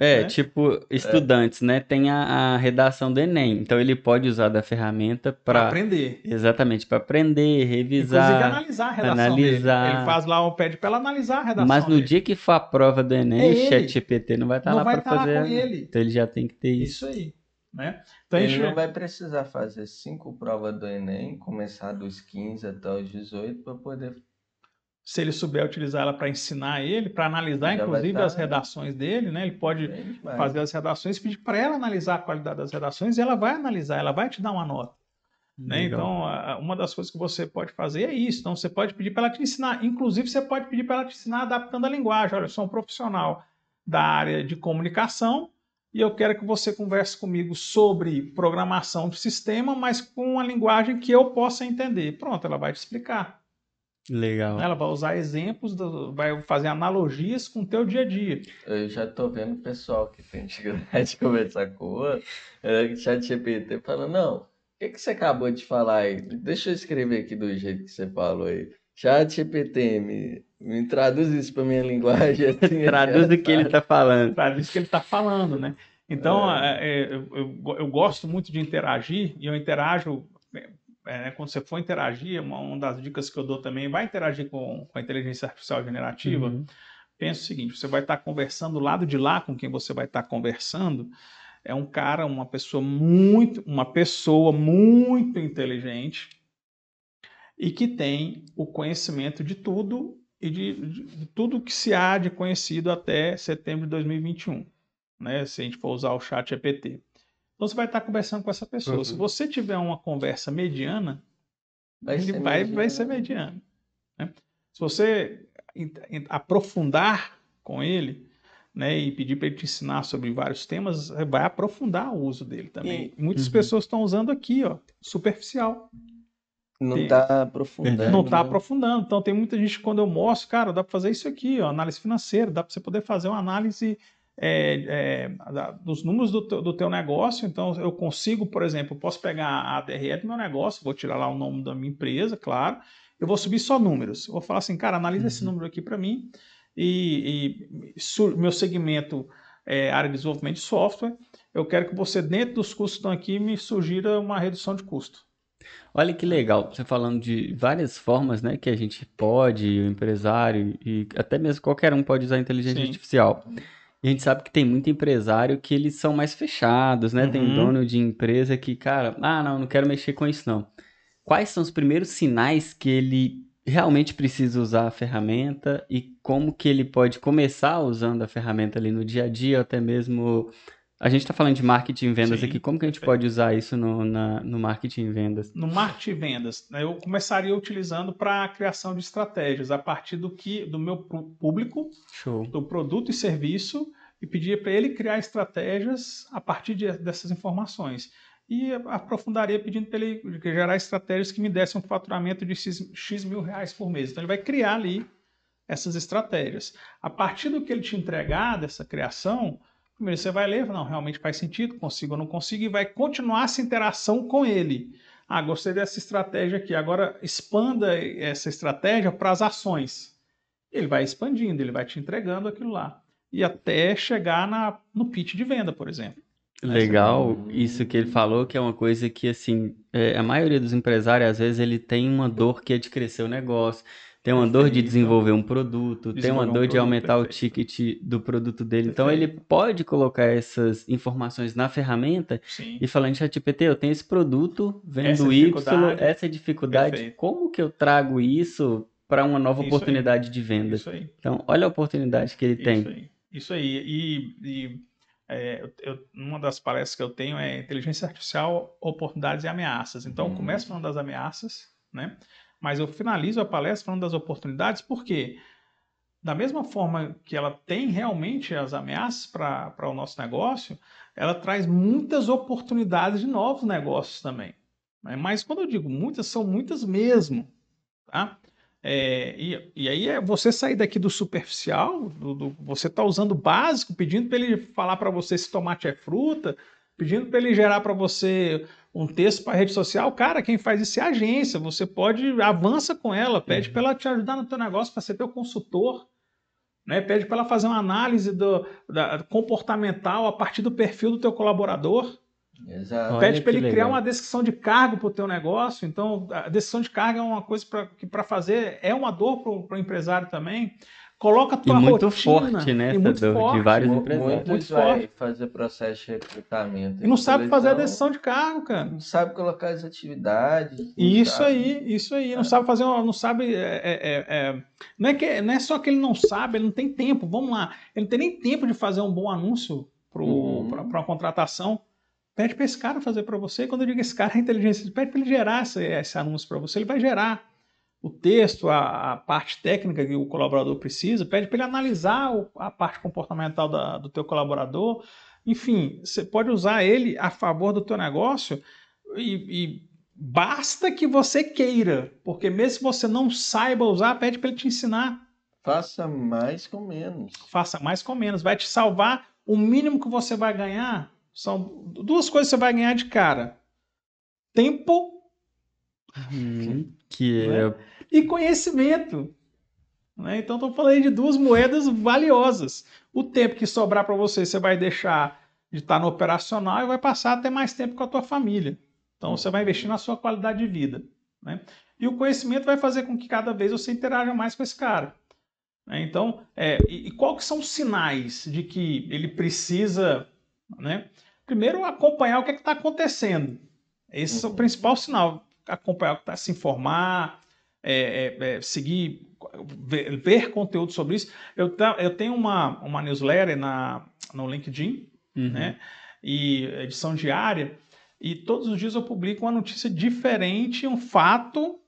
É, né? tipo, estudantes, né? Tem a, a redação do Enem. Então ele pode usar da ferramenta Para aprender. exatamente para aprender, Inclusive revisar. analisar a redação analisar. dele. Ele faz lá o pede para ela analisar a redação Mas no dele. dia que for a prova do Enem, É o chat GPT não vai estar não lá vai para estar lá fazer. com ele. Então ele já tem que ter isso. Isso aí. Né? Então, Ele gente- não vai precisar fazer cinco provas do Enem, começar dos 15 até os 18, para poder. se ele souber utilizar ela para ensinar ele, para analisar, Já inclusive, tá- as redações dele, né? Ele pode fazer as redações, pedir para ela analisar a qualidade das redações e ela vai analisar, ela vai te dar uma nota. Né? Então, uma das coisas que você pode fazer é isso. Então, você pode pedir para ela te ensinar. Inclusive, você pode pedir para ela te ensinar adaptando a linguagem. Olha, eu sou um profissional da área de comunicação e eu quero que você converse comigo sobre programação de sistema, mas com uma linguagem que eu possa entender. Pronto, ela vai te explicar. Legal. Ela vai usar exemplos, do, vai fazer analogias com o teu dia a dia. Eu já tô vendo o pessoal que tem dificuldade de conversar com o outro, é, chat GPT, falando, não, o que, que você acabou de falar aí? Deixa eu escrever aqui do jeito que você falou aí. Chat GPT, me, me traduz isso para minha linguagem. Assim, traduz o que ele está falando. Traduz o que ele está falando, né? Então, é. É, é, eu, eu, eu, gosto muito de interagir e eu interajo é, né, quando você for interagir, uma, uma, das dicas que eu dou também, vai interagir com, com a inteligência artificial generativa. Uhum. Pensa o seguinte: você vai estar conversando do lado de lá com quem você vai estar conversando. É um cara, uma pessoa muito, uma pessoa muito inteligente e que tem o conhecimento de tudo e de, de, de tudo que se há de conhecido até setembro de 2021, né? Se a gente for usar o chat EPT. Então você vai estar conversando com essa pessoa. Uhum. Se você tiver uma conversa mediana, vai ele ser vai, mediano. vai ser mediano. Né? Se você aprofundar com ele, né, e pedir para ele te ensinar sobre vários temas, vai aprofundar o uso dele também. E, Muitas uhum. pessoas estão usando aqui, ó, superficial. Não está aprofundando. Não está né? aprofundando. Então, tem muita gente, quando eu mostro, cara, dá para fazer isso aqui, ó, análise financeira, dá para você poder fazer uma análise é, é, dos números do teu, do teu, negócio. Então, eu consigo, por exemplo, eu posso pegar a DRE do meu negócio, vou tirar lá o nome da minha empresa, claro, eu vou subir só números. Eu vou falar assim, cara, analisa uhum. esse número aqui para mim e, e meu segmento é área de desenvolvimento de software. Eu quero que você, dentro dos custos que estão aqui, me sugira uma redução de custo. Olha que legal, você falando de várias formas, né, que a gente pode, o empresário e até mesmo qualquer um pode usar a inteligência Sim. artificial. E a gente sabe que tem muito empresário que eles são mais fechados, né? Uhum. Tem dono de empresa que, cara, ah, não, não quero mexer com isso não. Quais são os primeiros sinais que ele realmente precisa usar a ferramenta e como que ele pode começar usando a ferramenta ali no dia a dia, até mesmo a gente está falando de marketing e vendas Sim, aqui. Como que a gente pode usar isso no, na, no marketing e vendas? No marketing e vendas, né, eu começaria utilizando para a criação de estratégias a partir do que do meu público, Show. do produto e serviço, e pedir para ele criar estratégias a partir de, dessas informações. E aprofundaria pedindo para ele gerar estratégias que me dessem um faturamento de X, X mil reais por mês. Então ele vai criar ali essas estratégias. A partir do que ele te entregar dessa criação, Primeiro você vai ler, não, realmente faz sentido, consigo ou não consigo, e vai continuar essa interação com ele. Ah, gostei dessa estratégia aqui, agora expanda essa estratégia para as ações. Ele vai expandindo, ele vai te entregando aquilo lá. E até chegar na, no pitch de venda, por exemplo. Legal, isso que ele falou, que é uma coisa que, assim, é, a maioria dos empresários, às vezes, ele tem uma dor que é de crescer o negócio tem uma dor de desenvolver um produto, tem uma dor de aumentar o ticket do produto dele. Então ele pode colocar essas informações na ferramenta e falando, ChatGPT, eu tenho esse produto, vendo Y, essa dificuldade, como que eu trago isso para uma nova isso oportunidade aí. de venda? Então, olha a oportunidade que ele isso tem. Aí. Isso aí. E, e é, eu, uma das palestras que eu tenho é inteligência artificial, oportunidades e ameaças. Então, hum. eu começo falando das ameaças, né? Mas eu finalizo a palestra falando das oportunidades, porque da mesma forma que ela tem realmente as ameaças para o nosso negócio, ela traz muitas oportunidades de novos negócios também. Né? Mas quando eu digo muitas, são muitas mesmo. Tá? É, e, e, aí é você sair daqui do superficial, do, do você está usando o básico, pedindo para ele falar para você se tomate é fruta, pedindo para ele gerar para você um texto para rede social, cara, quem faz isso é a agência. Você pode avança com ela, pede uhum. para ela te ajudar no teu negócio, para ser teu consultor, né? Pede para ela fazer uma análise do, da, comportamental a partir do perfil do teu colaborador. Exato. Pede para ele legal. criar uma descrição de cargo para o teu negócio. Então, a descrição de cargo é uma coisa pra, que para fazer é uma dor para o empresário também. Coloca a tua e muito rotina, forte, né? E muito forte. De vários empresários. Muito forte. fazer processo de recrutamento. E não sabe fazer a decisão de cargo, cara. Não sabe colocar as atividades. Isso sabe. aí, isso aí. Não é. sabe fazer, não sabe. É, é, é, não, é que, não é só que ele não sabe, ele não tem tempo. Vamos lá. Ele não tem nem tempo de fazer um bom anúncio para uhum. uma contratação. Pede para esse cara fazer para você. Quando eu digo esse cara é inteligência, pede para ele gerar esse, esse anúncio para você. Ele vai gerar o texto, a, a, parte técnica que o colaborador precisa, pede para ele analisar o, a parte comportamental da, do teu colaborador. Enfim, você pode usar ele a favor do teu negócio e, e basta que você queira, porque mesmo se você não saiba usar, pede para ele te ensinar. Faça mais com menos. Faça mais com menos. Vai te salvar. O mínimo que você vai ganhar são duas coisas que você vai ganhar de cara: tempo hum, que é... Né? e conhecimento. Né? Então, estou falando de duas moedas valiosas. O tempo que sobrar para você, você vai deixar de estar no operacional e vai passar a ter mais tempo com a tua família. Então, você vai investir na sua qualidade de vida. Né? E o conhecimento vai fazer com que cada vez você interaja mais com esse cara. Né? Então, é, e, e qual que são os sinais de que ele precisa né, Primeiro, acompanhar o que é está acontecendo. Esse uhum. é o principal sinal. Acompanhar o que está, se informar, é, é, é, seguir, ver, ver, conteúdo sobre isso. Eu, eu tenho uma, uma newsletter na, no LinkedIn, uhum. né? E edição diária, e todos os dias eu publico uma notícia diferente, um fato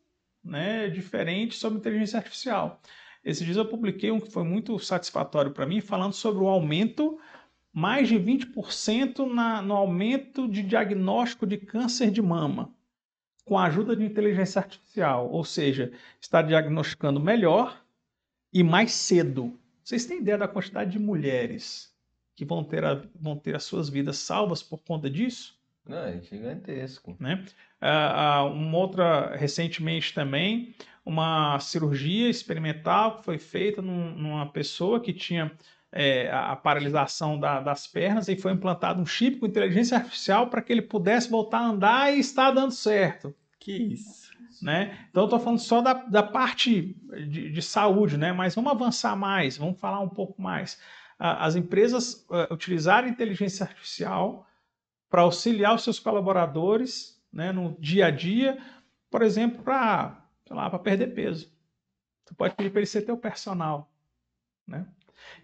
né, diferente sobre inteligência artificial. Esses dias eu publiquei um que foi muito satisfatório para mim, falando sobre o aumento mais de 20% na, no aumento de diagnóstico de câncer de mama, com a ajuda de inteligência artificial, ou seja, está diagnosticando melhor e mais cedo. Vocês têm ideia da quantidade de mulheres que vão ter, a, vão ter as suas vidas salvas por conta disso? Não, é gigantesco. Né? Uh, uh, uma outra, recentemente também, uma cirurgia experimental que foi feita num, numa pessoa que tinha é, a paralisação da, das pernas e foi implantado um chip com inteligência artificial para que ele pudesse voltar a andar e está dando certo. Que isso. Né? Então, eu estou falando só da, da parte de, de, saúde, né? mas vamos avançar mais, vamos falar um pouco mais. As empresas uh, utilizarem inteligência artificial para auxiliar os seus colaboradores né, no dia a dia, por exemplo, para perder peso. Você pode pedir para ele ser teu personal. Né?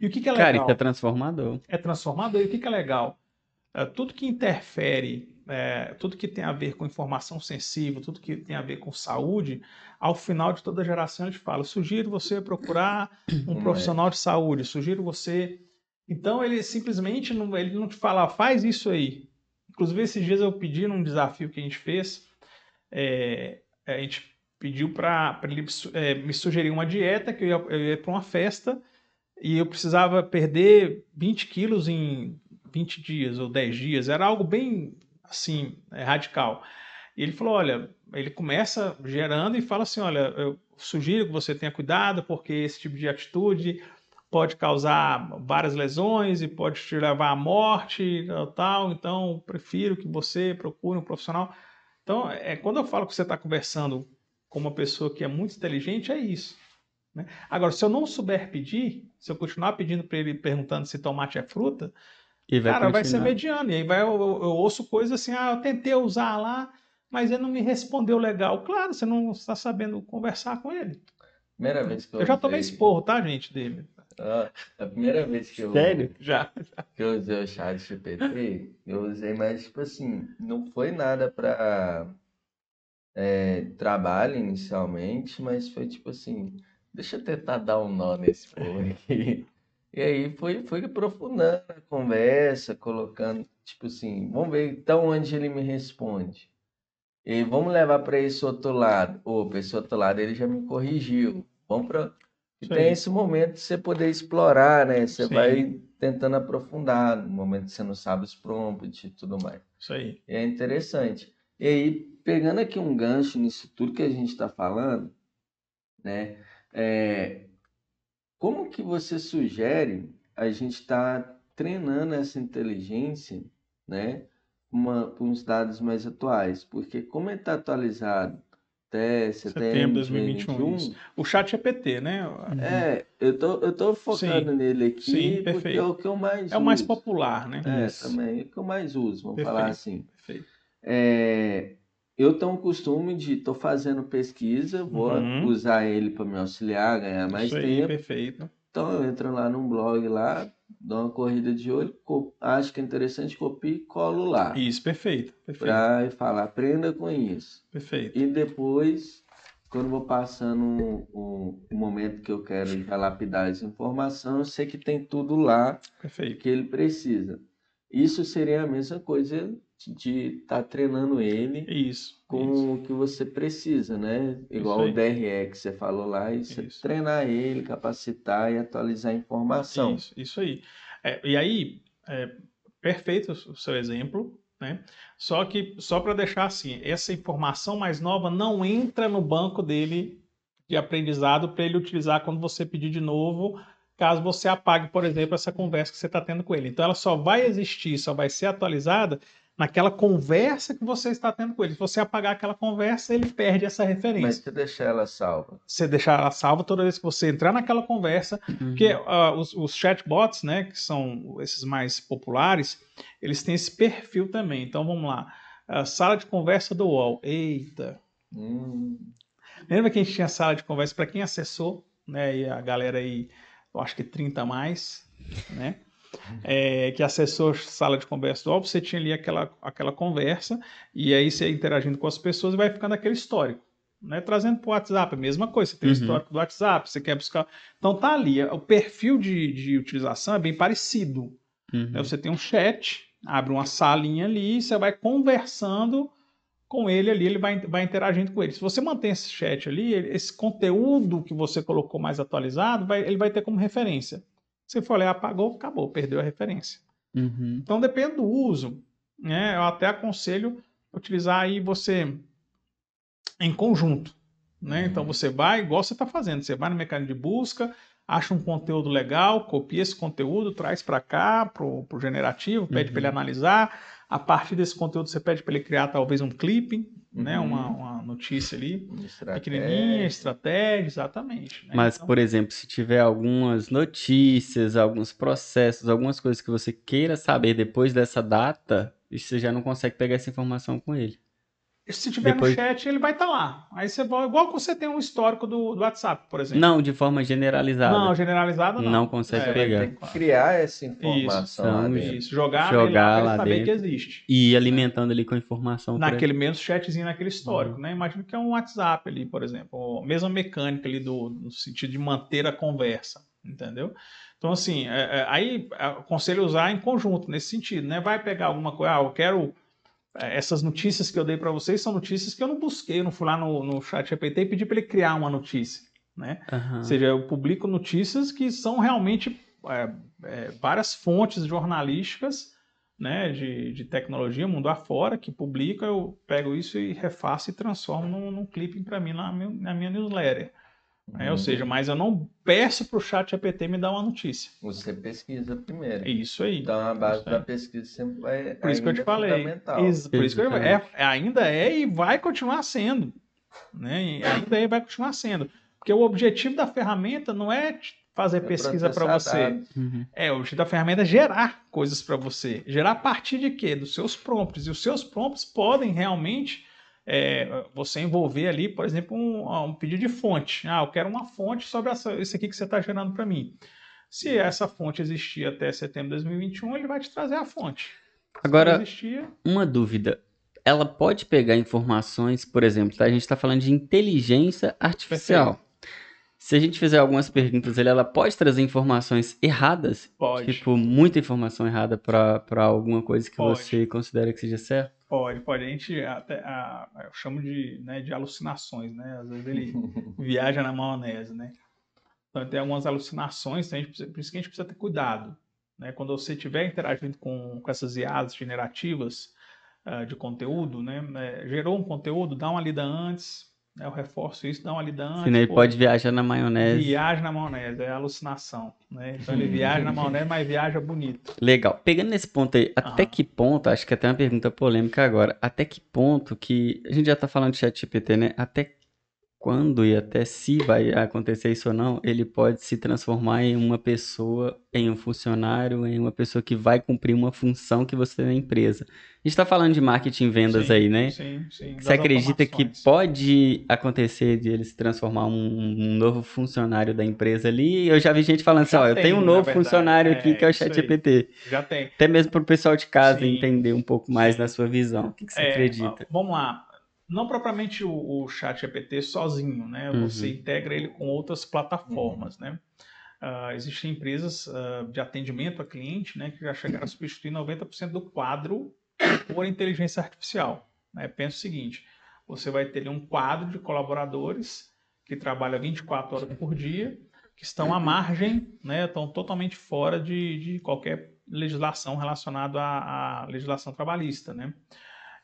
E o que, que é legal? Cara, isso é transformador. É transformador. E o que, que é legal? É, tudo que interfere, é, tudo que tem a ver com informação sensível, tudo que tem a ver com saúde, ao final de toda geração a gente fala: sugiro você procurar um profissional de saúde, sugiro você. Então ele simplesmente não, ele não te fala, faz isso aí. Inclusive, esses dias eu pedi num desafio que a gente fez, é, a gente pediu para ele é, me sugerir uma dieta que eu ia, eu ia para uma festa e eu precisava perder 20 quilos em 20 dias ou 10 dias. Era algo bem, assim, é, radical. E ele falou, olha, ele começa gerando e fala assim, olha, eu sugiro que você tenha cuidado porque esse tipo de atitude pode causar várias lesões e pode te levar à morte tal, então prefiro que você procure um profissional. Então, é, quando eu falo que você está conversando com uma pessoa que é muito inteligente, é isso. Né? Agora, se eu não souber pedir, se eu continuar pedindo para ele perguntando se tomate é fruta, vai cara, continuar. vai ser mediano. E aí vai, eu, eu, ouço coisas assim, ah, eu tentei usar lá, mas ele não me respondeu legal. Claro, você não está sabendo conversar com ele. Primeira vez que eu. Eu já tomei usei... esporro, tá, gente, dele. Ah, a primeira vez que eu. Sério? Já. Que eu usei o chat GPT, eu usei, mas, tipo assim, não foi nada para é, trabalho inicialmente, mas foi tipo assim deixa eu tentar dar um nó nesse povo aqui. E aí foi, foi aprofundando a conversa, colocando, tipo assim, vamos ver então onde ele me responde. E vamos levar para esse outro lado. Ou para esse outro lado ele já me corrigiu. Vamos para. E tem esse momento de você poder explorar, né? Você Sim. vai tentando aprofundar, no momento que você não sabe os prompts e tudo mais. Isso aí. E é interessante. E aí, pegando aqui um gancho nisso tudo que a gente está falando, né? É, como que você sugere a gente estar tá treinando essa inteligência, né, uma, com os dados mais atuais? Porque como ele está atualizado até setembro de 2021, o chat GPT, né? É, eu tô, eu tô focando nele aqui sim, porque perfeito. é o que eu mais É o mais popular, né? É, Isso. também é o que eu mais uso, vamos perfeito, falar assim. Perfeito. É, eu tenho o costume de estou fazendo pesquisa, vou uhum. usar ele para me auxiliar, ganhar mais Isso tempo. Aí, perfeito. Então eu entro lá num blog lá, dou uma corrida de olho, acho que é interessante, copio e colo lá. Isso, perfeito. Perfeito. Pra falar, aprenda com isso. Perfeito. E depois, quando vou passando o, o- o momento que eu quero já lapidar essa informação, eu sei que tem tudo lá Perfeito. que ele precisa. Isso seria a mesma coisa de estar treinando ele Isso. com isso. o que você precisa, né? Igual o DRE que você falou lá, e você Isso. treinar ele, capacitar e atualizar a informação. Isso, isso aí. É, e aí, é, perfeito o seu exemplo, né? Só que, só para deixar assim, essa informação mais nova não entra no banco dele de aprendizado para ele utilizar quando você pedir de novo, caso você apague, por exemplo, essa conversa que você está tendo com ele. Então, ela só vai existir, só vai ser atualizada naquela conversa que você está tendo com ele. Se você apagar aquela conversa, ele perde essa referência. Mas se deixar ela salva. Você deixar ela salva toda vez que você entrar naquela conversa, Uhum. porque ah, os, os chatbots, né, que são esses mais populares, eles têm esse perfil também. Então vamos lá. Ah, sala de conversa do UOL. Eita. Hum, Lembra que a gente tinha sala de conversa para quem acessou, né? E a galera aí, eu acho que 30 a mais, né? É, que acessou a sala de conversa do UOL, você tinha ali aquela, aquela conversa, e aí você interagindo com as pessoas e vai ficando aquele histórico. Né, trazendo para o WhatsApp, a mesma coisa, você tem o Uhum. histórico do WhatsApp, você quer buscar. Então tá ali, o perfil de, de utilização é bem parecido. Uhum. né? Você tem um chat, abre uma salinha ali, você vai conversando com ele ali, ele vai, vai interagindo com ele. Se você mantém esse chat ali, esse conteúdo que você colocou mais atualizado, vai- ele vai ter como referência. Se for olhar, apagou, acabou, perdeu a referência. Uhum. Então depende do uso. Né? Eu até aconselho utilizar aí você em conjunto. Né? Uhum. Então você vai, igual você está fazendo, você vai no mecanismo de busca, acha um conteúdo legal, copia esse conteúdo, traz para cá, para o generativo, pede para ele Uhum. analisar. A partir desse conteúdo você pede para ele criar talvez um clipe, né? Uhum. uma, uma notícia ali, estratégia. pequenininha, estratégia, exatamente. né? Mas, Então, por exemplo, se tiver algumas notícias, alguns processos, algumas coisas que você queira saber depois dessa data, você já não consegue pegar essa informação com ele. Se tiver depois- no chat, ele vai estar lá. Aí você vai, igual que você tem um histórico do, do WhatsApp, por exemplo. Não, de forma generalizada. Não, generalizado não. Não consegue É, pegar. Tem que criar essa informação lá dentro. Isso, jogar, Jogar lá, pra lá ele saber dentro. que existe. E ir alimentando ali com a informação. Naquele mesmo chatzinho, naquele Uhum. histórico, né? Imagina que é um WhatsApp ali, por exemplo. mesma mecânica ali do, no sentido de manter a conversa, entendeu? Então, assim, é- é, aí é, aconselho usar em conjunto, nesse sentido, né? Vai pegar alguma coisa, ah, eu quero... é, Essas notícias que eu dei para vocês são notícias que eu não busquei, eu não fui lá no, no chat GPT e pedi para ele criar uma notícia, né? Aham. Ou seja, eu publico notícias que são realmente é, é, várias fontes jornalísticas né, de, de tecnologia, mundo afora, que publica, eu pego isso e refaço e transformo num, num clipe para mim na, na minha newsletter. Né? Ou Uhum. seja, mas eu não peço para o chat GPT me dar uma notícia. Você pesquisa primeiro. É isso aí. Então a base Isso da pesquisa sempre vai Por isso que eu te é falei. fundamental. Ex- por isso que eu, é, ainda é e vai continuar sendo. Né? E ainda é e vai continuar sendo. Porque o objetivo da ferramenta não é fazer É pesquisa para você. Uhum. É, o objetivo da ferramenta é gerar coisas para você. Gerar a partir de quê? Dos seus prompts. E os seus prompts podem realmente é, você envolver ali, por exemplo, um, um pedido de fonte. Ah, eu quero uma fonte sobre essa, isso aqui que você está gerando para mim. Se essa fonte existir até setembro de 2021, ele vai te trazer a fonte. Se Agora, existia, uma dúvida. Ela pode pegar informações, por exemplo, tá? a gente está falando de inteligência artificial. Se a gente fizer algumas perguntas ali, ela pode trazer informações erradas? pode. Tipo, muita informação errada para alguma coisa que Pode. você considera que seja certo? Pode, pode. A gente até, a- eu chamo de, né, de alucinações, né? Às vezes ele viaja na maionese, né? Então tem algumas alucinações, então a gente precisa- por isso que a gente precisa ter cuidado, né? Quando você estiver interagindo com, com essas IAs generativas ah, de conteúdo, né? É, gerou um conteúdo, dá uma lida antes? Eu reforço isso, dá uma lida antes. Senão ele pô, pode viajar na maionese. Viaja na maionese, é alucinação, né? Então ele viaja na maionese, mas viaja bonito. Legal. Pegando nesse ponto aí, até que ponto, acho que até uma pergunta polêmica agora, até que ponto que, a gente já tá falando de chat GPT, né? Até quando e até se vai acontecer isso ou não, ele pode se transformar em uma pessoa, em um funcionário, em uma pessoa que vai cumprir uma função que você tem na empresa. A gente está falando de marketing e vendas Sim, aí, né? Sim, sim. Você acredita que pode acontecer de ele se transformar um, um novo funcionário da empresa ali? Eu já vi gente falando assim, Já ó, eu tenho um novo verdade. funcionário aqui É, que é o. ChatGPT. Já tem. Até mesmo para o pessoal de casa Sim. entender um pouco mais Sim. na sua visão. O que, que você É, acredita? Vamos lá. Não propriamente o, o chat GPT sozinho, né? Uhum. Você integra ele com outras plataformas, né? Ah, existem empresas ah, de atendimento a cliente, né, que já chegaram a substituir 90% do quadro por inteligência artificial. Né? Pensa o seguinte: você vai ter um quadro de colaboradores que trabalham 24 horas por dia, que estão à margem, né, estão totalmente fora de, de qualquer legislação relacionada à, à legislação trabalhista, né?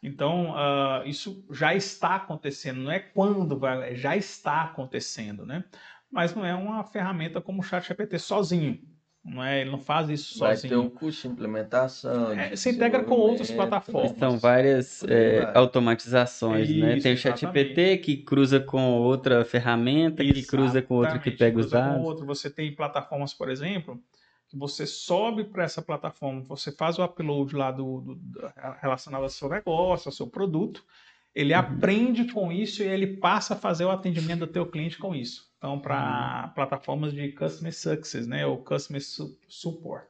Então, ah, isso já está acontecendo, não é quando vai, é já está acontecendo, né? Mas não é uma ferramenta como o ChatGPT sozinho, não é? Ele não faz isso Vai ter sozinho. um custo de implementação. É, de se integra com outras plataformas. São várias é, vai. automatizações, né? Isso, Tem o ChatGPT que cruza com outra ferramenta, que cruza com outra que Exatamente, pega os cruza com dados. outra. Você tem plataformas, por exemplo, que você sobe para essa plataforma, você faz o upload lá do, do- do- relacionado ao seu negócio, ao seu produto, ele Uhum. aprende com isso e ele passa a fazer o atendimento do teu cliente com isso. Então, para Uhum. plataformas de Customer Success, né, ou Customer Su- Support,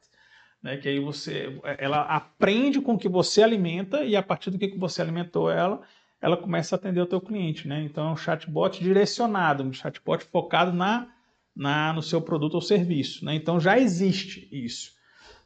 né, que aí você, ela aprende com o que você alimenta e a partir do que você alimentou ela, ela começa a atender o teu cliente, né? Então, é um chatbot direcionado, um chatbot focado na, na no seu produto ou serviço, né? Então, já existe isso.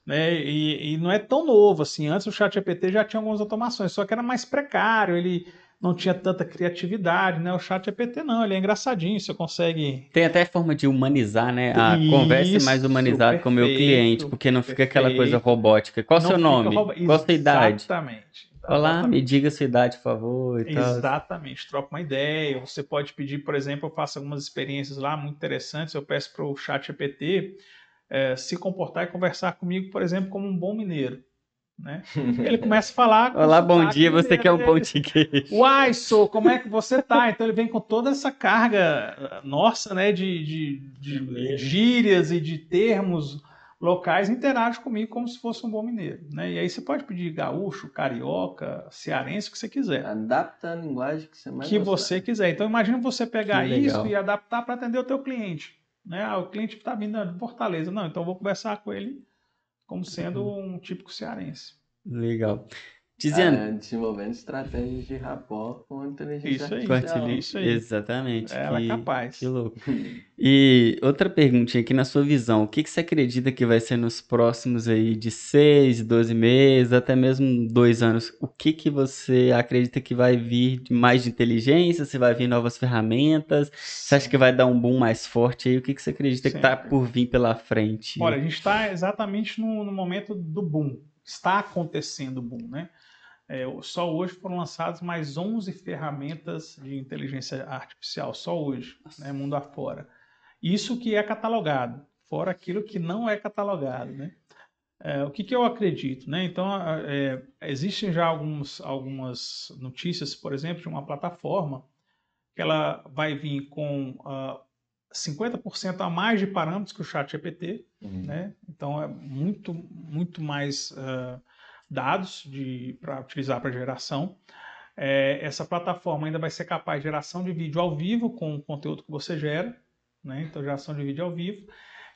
Né? E, e não é tão novo assim. Antes o ChatGPT já tinha algumas automações, só que era mais precário, ele não tinha tanta criatividade, né? O ChatGPT não, ele é engraçadinho, você consegue Tem até forma de humanizar, né? A conversa é mais Isso, humanizada com o meu cliente, porque não fica aquela coisa robótica. Qual o seu nome? rouba- Qual a sua idade? Exatamente. Olá, me diga a sua idade, por favor. Exatamente, troca uma ideia. Você pode pedir, por exemplo, eu faço algumas experiências lá muito interessantes. Eu peço para o chat GPT eh, se comportar e conversar comigo, por exemplo, como um bom mineiro. Né? Ele começa a falar. Olá, bom dia, você quer um pão de queijo? Uai, sou, como é que você tá? Então ele vem com toda essa carga eh, nossa, né, de, de, de gírias e de termos locais, interage comigo como se fosse um bom mineiro, né? E aí você pode pedir gaúcho, carioca, cearense, o que você quiser. Adapta a linguagem que você mais que gostar. você quiser. Então imagina você pegar isso e adaptar para atender o teu cliente, né? Ah, o cliente está vindo de Fortaleza, não, então eu vou conversar com ele como sendo Uhum. um típico cearense. Legal. Tiziano, Ah, desenvolvendo estratégias de rapport com inteligência Isso aí. artificial. Isso aí. Exatamente. Ela que, é capaz. que louco. E outra perguntinha aqui na sua visão, o que, que você acredita que vai ser nos próximos aí de 6, 12 meses, até mesmo dois anos? O que que você acredita que vai vir de mais de inteligência? Se vai vir novas ferramentas? Você acha que vai dar um boom mais forte aí? O que que você acredita que está Sempre. por vir pela frente? Olha, a gente está exatamente no, no momento do boom. Está acontecendo o boom, né? É, só hoje foram lançadas mais 11 ferramentas de inteligência artificial, só hoje, né, mundo afora. Isso que é catalogado, fora aquilo que não é catalogado, né? É, o que, que eu acredito, né? Então, é, existem já alguns, algumas notícias, por exemplo, de uma plataforma que ela vai vir com ah, 50% a mais de parâmetros que o ChatGPT, Uhum. né? Então é muito, muito mais ah, dados para utilizar para geração. É, essa plataforma ainda vai ser capaz de geração de vídeo ao vivo com o conteúdo que você gera, né? Então geração de vídeo ao vivo.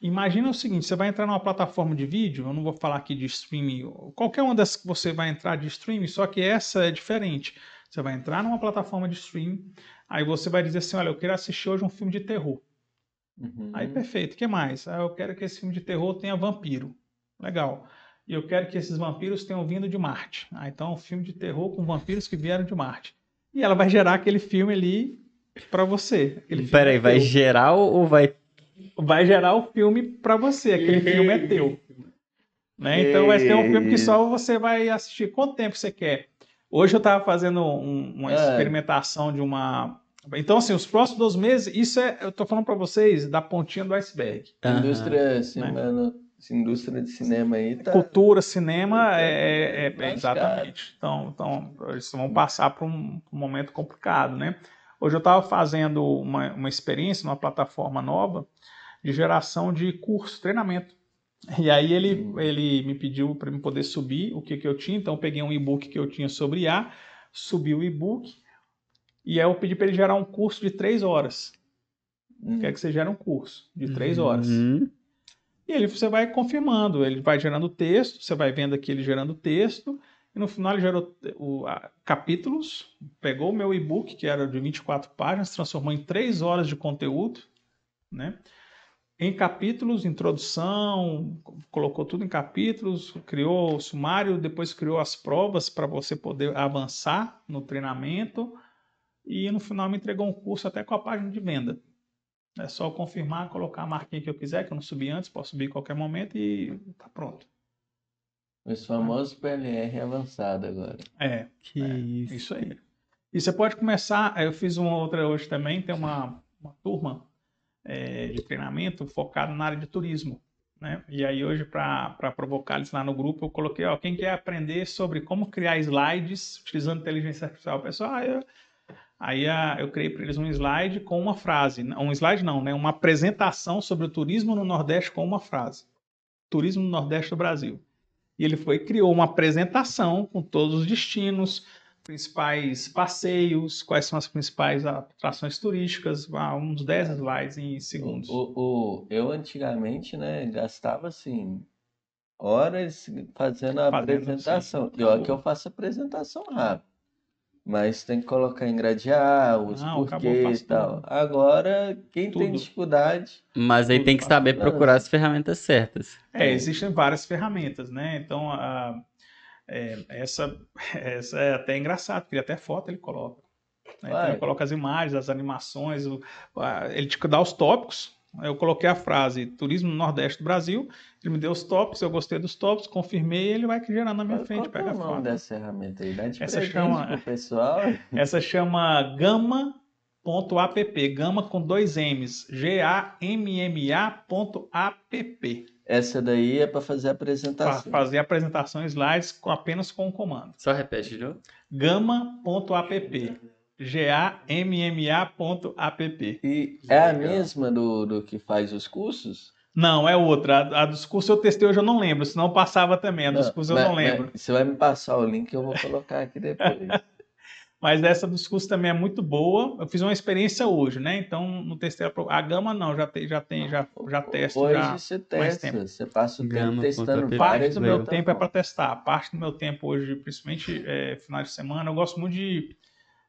Imagina o seguinte, você vai entrar numa plataforma de vídeo, eu não vou falar aqui de streaming, qualquer uma das que você vai entrar de streaming, só que essa é diferente. Você vai entrar numa plataforma de streaming, aí você vai dizer assim, olha, eu quero assistir hoje um filme de terror. Uhum. Aí, perfeito. O que mais? Ah, eu quero que esse filme de terror tenha vampiro. Legal. E eu quero que esses vampiros tenham vindo de Marte. Ah, então, um filme de terror com vampiros que vieram de Marte. E ela vai gerar aquele filme ali para você. Peraí, é vai teu. gerar ou vai vai gerar o filme para você. Aquele filme é teu. Né? Então, vai ser um filme que só você vai assistir. Quanto tempo você quer? Hoje eu estava fazendo um- uma É. experimentação de uma. Então, assim, os próximos 12 meses, isso é. Eu tô falando para vocês da pontinha do iceberg. A indústria, assim, Né? mano, essa indústria de cinema aí tá. Cultura, cinema, é, é- é- Lascado. exatamente. Então, então, eles vão passar por um, um momento complicado, né? Hoje eu estava fazendo uma, uma experiência numa plataforma nova de geração de curso, treinamento. E aí ele, ele me pediu para me poder subir o que, que eu tinha, então eu peguei um e-book que eu tinha sobre IA, subi o e-book, e aí eu pedi para ele gerar um curso de três horas. Hum. Quer que você gere um curso de três horas. Uhum. E ele você vai confirmando, ele vai gerando texto, você vai vendo aqui ele gerando texto, e no final ele gerou o, a, capítulos, pegou o meu e-book, que era de 24 páginas, transformou em três horas de conteúdo, né? Em capítulos, introdução, colocou tudo em capítulos, criou o sumário, depois criou as provas para você poder avançar no treinamento e no final me entregou um curso até com a página de venda. É só confirmar, colocar a marquinha que eu quiser, que eu não subi antes, posso subir em qualquer momento e tá pronto. Os famosos PLR avançado agora. É, Que é, isso. isso aí. E você pode começar, eu fiz uma outra hoje também, tem uma, uma turma é, de treinamento focada na área de turismo. Né? E aí hoje, para provocar eles lá no grupo, eu coloquei, ó, quem quer aprender sobre como criar slides utilizando inteligência artificial? Pessoal, ah, eu, Aí a, eu criei para eles um slide com uma frase. Um slide não, né? Uma apresentação sobre o turismo no Nordeste com uma frase. Turismo no Nordeste do Brasil. E ele foi criou uma apresentação com todos os destinos, principais passeios, quais são as principais atrações turísticas, uns 10 slides em segundos. O, o, eu antigamente, né, gastava assim horas fazendo a Fazendo, apresentação. sim. E olha que eu faço apresentação rápido. Mas tem que colocar em gradear, os acabou, porquês e tal. tudo. Agora, quem tem Tudo. dificuldade, Mas aí tem que saber procurar as ferramentas certas. É, existem várias ferramentas, né? Então, a, é, essa, essa é até engraçado, porque até foto ele coloca. né? Então, ele coloca as imagens, as animações, o- a- ele te dá os tópicos. Eu coloquei a frase turismo no Nordeste do Brasil, ele me deu os tópicos, eu gostei dos tópicos, confirmei, ele vai gerando na minha qual frente, qual é pega a o nome foto. dessa ferramenta aí? Dá de Essa chama- pessoal. Essa chama gama.app, gama com dois M's, G-A-M-M-A.app. Essa daí é para fazer apresentação. Fazer apresentação slides com, apenas com o comando. Só repete novo. gama.app. G-A-M-M-A.app. E é a mesma do, do que faz os cursos? Não, é outra. A, a dos cursos eu testei hoje, eu não lembro. Senão eu passava também. A dos cursos eu mas- não lembro. mas Você vai me passar o link, eu vou colocar aqui depois. Mas essa dos cursos também é muito boa. Eu fiz uma experiência hoje, né? Então não testei a, a gama, não. Já tem, já tem, já, já testo. Hoje já. você mais testa, você passa o tempo Gama.app. testando Parte do meu tempo é para testar. Parte do meu tempo hoje, principalmente é, final de semana, eu gosto muito de,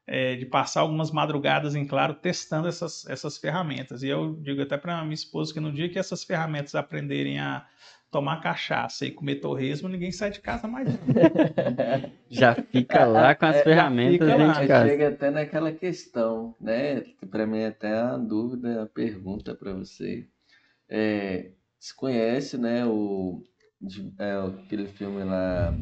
é, de passar algumas madrugadas em claro testando essas, essas ferramentas. E eu digo até para minha esposa que no dia que essas ferramentas aprenderem a tomar cachaça e comer torresmo, ninguém sai de casa mais. Já fica lá com as É, ferramentas dentro de casa. Chega até naquela questão, né? Para mim é até uma dúvida, uma pergunta para você. É, você conhece, né, o, de- é, aquele filme lá,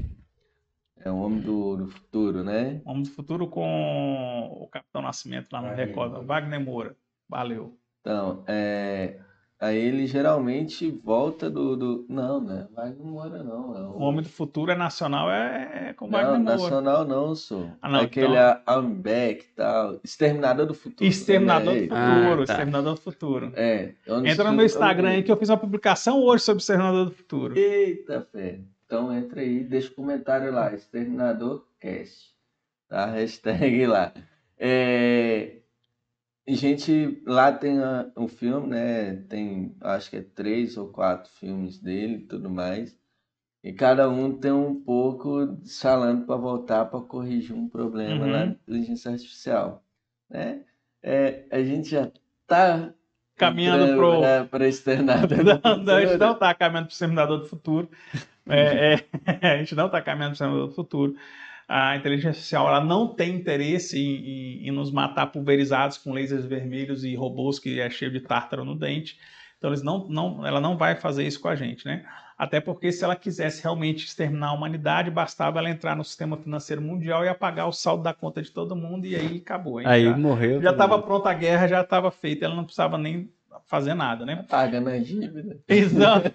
é o Homem do, do Futuro, né? Homem do Futuro com o Capitão Nascimento lá no Wagner Record. Wagner Moura. Valeu. Então, é, aí ele geralmente volta do, do... Não, né? Wagner Moura não. É O Homem do Futuro é nacional, é, é com o Não, Wagner Moura. nacional não, sou. Ah, não, Aquele então- I'm Back e tal. Exterminador do Futuro. Exterminador né? do Futuro. Ah, tá. Exterminador do Futuro. É. Entra no meu Instagram eu- aí que eu fiz uma publicação hoje sobre o Exterminador do Futuro. Eita, fé. Então entra aí, deixa o comentário lá, Exterminador Cast. Tá? Hashtag lá. É... e, Gente, lá tem a- um filme, né? Tem, acho que é três ou quatro filmes dele e tudo mais. E cada um tem um pouco falando para voltar para corrigir um problema Uhum. na inteligência artificial. Né? É, a gente já tá Caminhando pro. para externador do Não, não, a gente não está caminhando para o Exterminador do Futuro. É, é, a gente não está caminhando para o Futuro. A inteligência artificial ela não tem interesse em, em- em nos matar pulverizados com lasers vermelhos e robôs que é cheio de tártaro no dente. Então eles não, não, ela não vai fazer isso com a gente, né? Até porque se ela quisesse realmente exterminar a humanidade, bastava ela entrar no sistema financeiro mundial e apagar o saldo da conta de todo mundo e aí acabou. hein? Aí já morreu. já estava pronta a guerra, já estava feita, ela não precisava nem fazer nada, né? Pagando a dívida. Exato.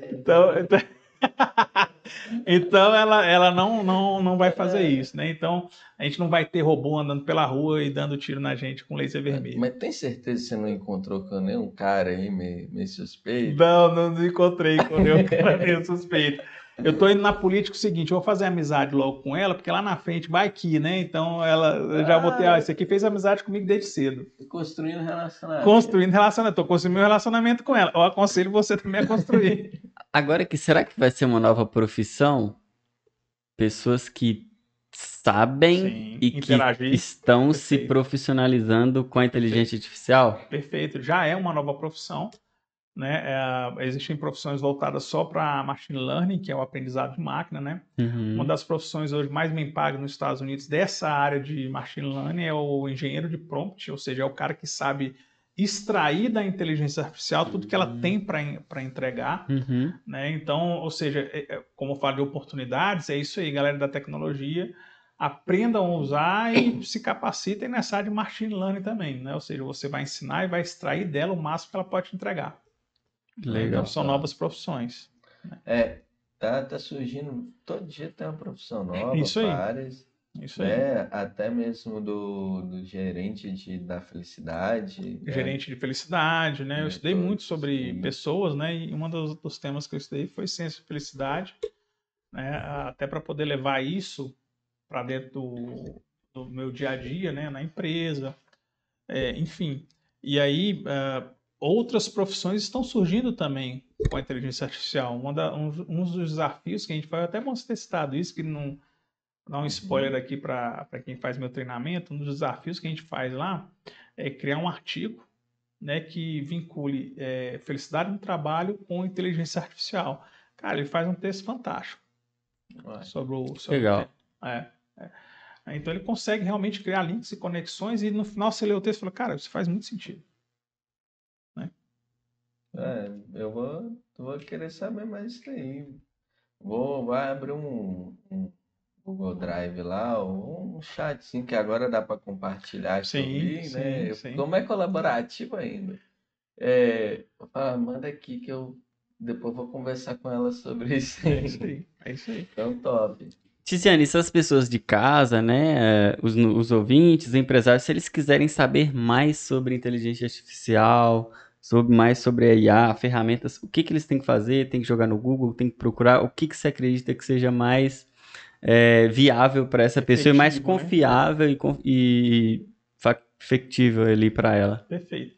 Então, então, então ela, ela não, não, não vai fazer é. isso, né? Então a gente não vai ter robô andando pela rua e dando tiro na gente com laser vermelho. Mas, mas tem certeza que você não encontrou com nenhum cara aí meio, meio suspeito? Não, não encontrei com nenhum cara meio suspeito. Eu tô indo na política o seguinte, eu vou fazer amizade logo com ela, porque lá na frente vai que, né? Então ela eu já vou ter, ah, esse aqui fez amizade comigo desde cedo. Construindo relacionamento. Construindo relacionamento. Tô construindo meu relacionamento com ela. Eu aconselho você também a construir. Agora que será que vai ser uma nova profissão? Pessoas que sabem Sim, e que estão Perfeito. se profissionalizando com a inteligência Perfeito. artificial? Perfeito, já é uma nova profissão. Né? É, existem profissões voltadas só para machine learning, que é o aprendizado de máquina. Né? Uhum. Uma das profissões hoje mais bem pagas nos Estados Unidos dessa área de machine learning é o engenheiro de prompt, ou seja, é o cara que sabe extrair da inteligência artificial tudo que ela uhum. tem para entregar. Uhum. Né? Então, ou seja, é, é, como eu falo de oportunidades, é isso aí, galera da tecnologia aprendam a usar e se capacitem nessa área de machine learning também, né? Ou seja, você vai ensinar e vai extrair dela o máximo que ela pode te entregar. Legal. Então, são novas profissões. Né? É, tá, tá surgindo, todo dia tem uma profissão nova, Isso aí. Várias, Isso né? aí. Até mesmo do, do gerente de, da felicidade. Né? Gerente né? de felicidade, né? Eu estudei muito sobre sim. pessoas, né? E um dos, dos temas que eu estudei foi ciência de felicidade, né? Até para poder levar isso para dentro do, do, meu dia a dia, né? Na empresa, é, enfim. E aí, uh, outras profissões estão surgindo também com a inteligência artificial. Da, um, um, dos desafios que a gente faz, até bom ter citado isso, que não dá um spoiler aqui para quem faz meu treinamento, um dos desafios que a gente faz lá é criar um artigo né, que vincule é, felicidade no trabalho com inteligência artificial. Cara, ele faz um texto fantástico Ué. sobre o. Sobre Legal. O é, é. Então ele consegue realmente criar links e conexões e no final você lê o texto e fala, cara, isso faz muito sentido. É, eu vou, vou querer saber mais isso aí. Vou, vai abrir um, um Google Drive lá, ou um chatzinho que agora dá para compartilhar sim, ali, sim, né? Sim. Como é colaborativo ainda. É, falo, manda aqui que eu depois vou conversar com ela sobre isso. É isso aí, é isso aí. Então, top. Tiziane, essas pessoas de casa, né, os, os ouvintes, os empresários, se eles quiserem saber mais sobre inteligência artificial, sobre mais sobre a IA, ferramentas, o que, que eles têm que fazer, tem que jogar no Google, tem que procurar, o que, que você acredita que seja mais é, viável para essa Efetivo, pessoa e mais né? confiável e, e factível ali para ela. Perfeito.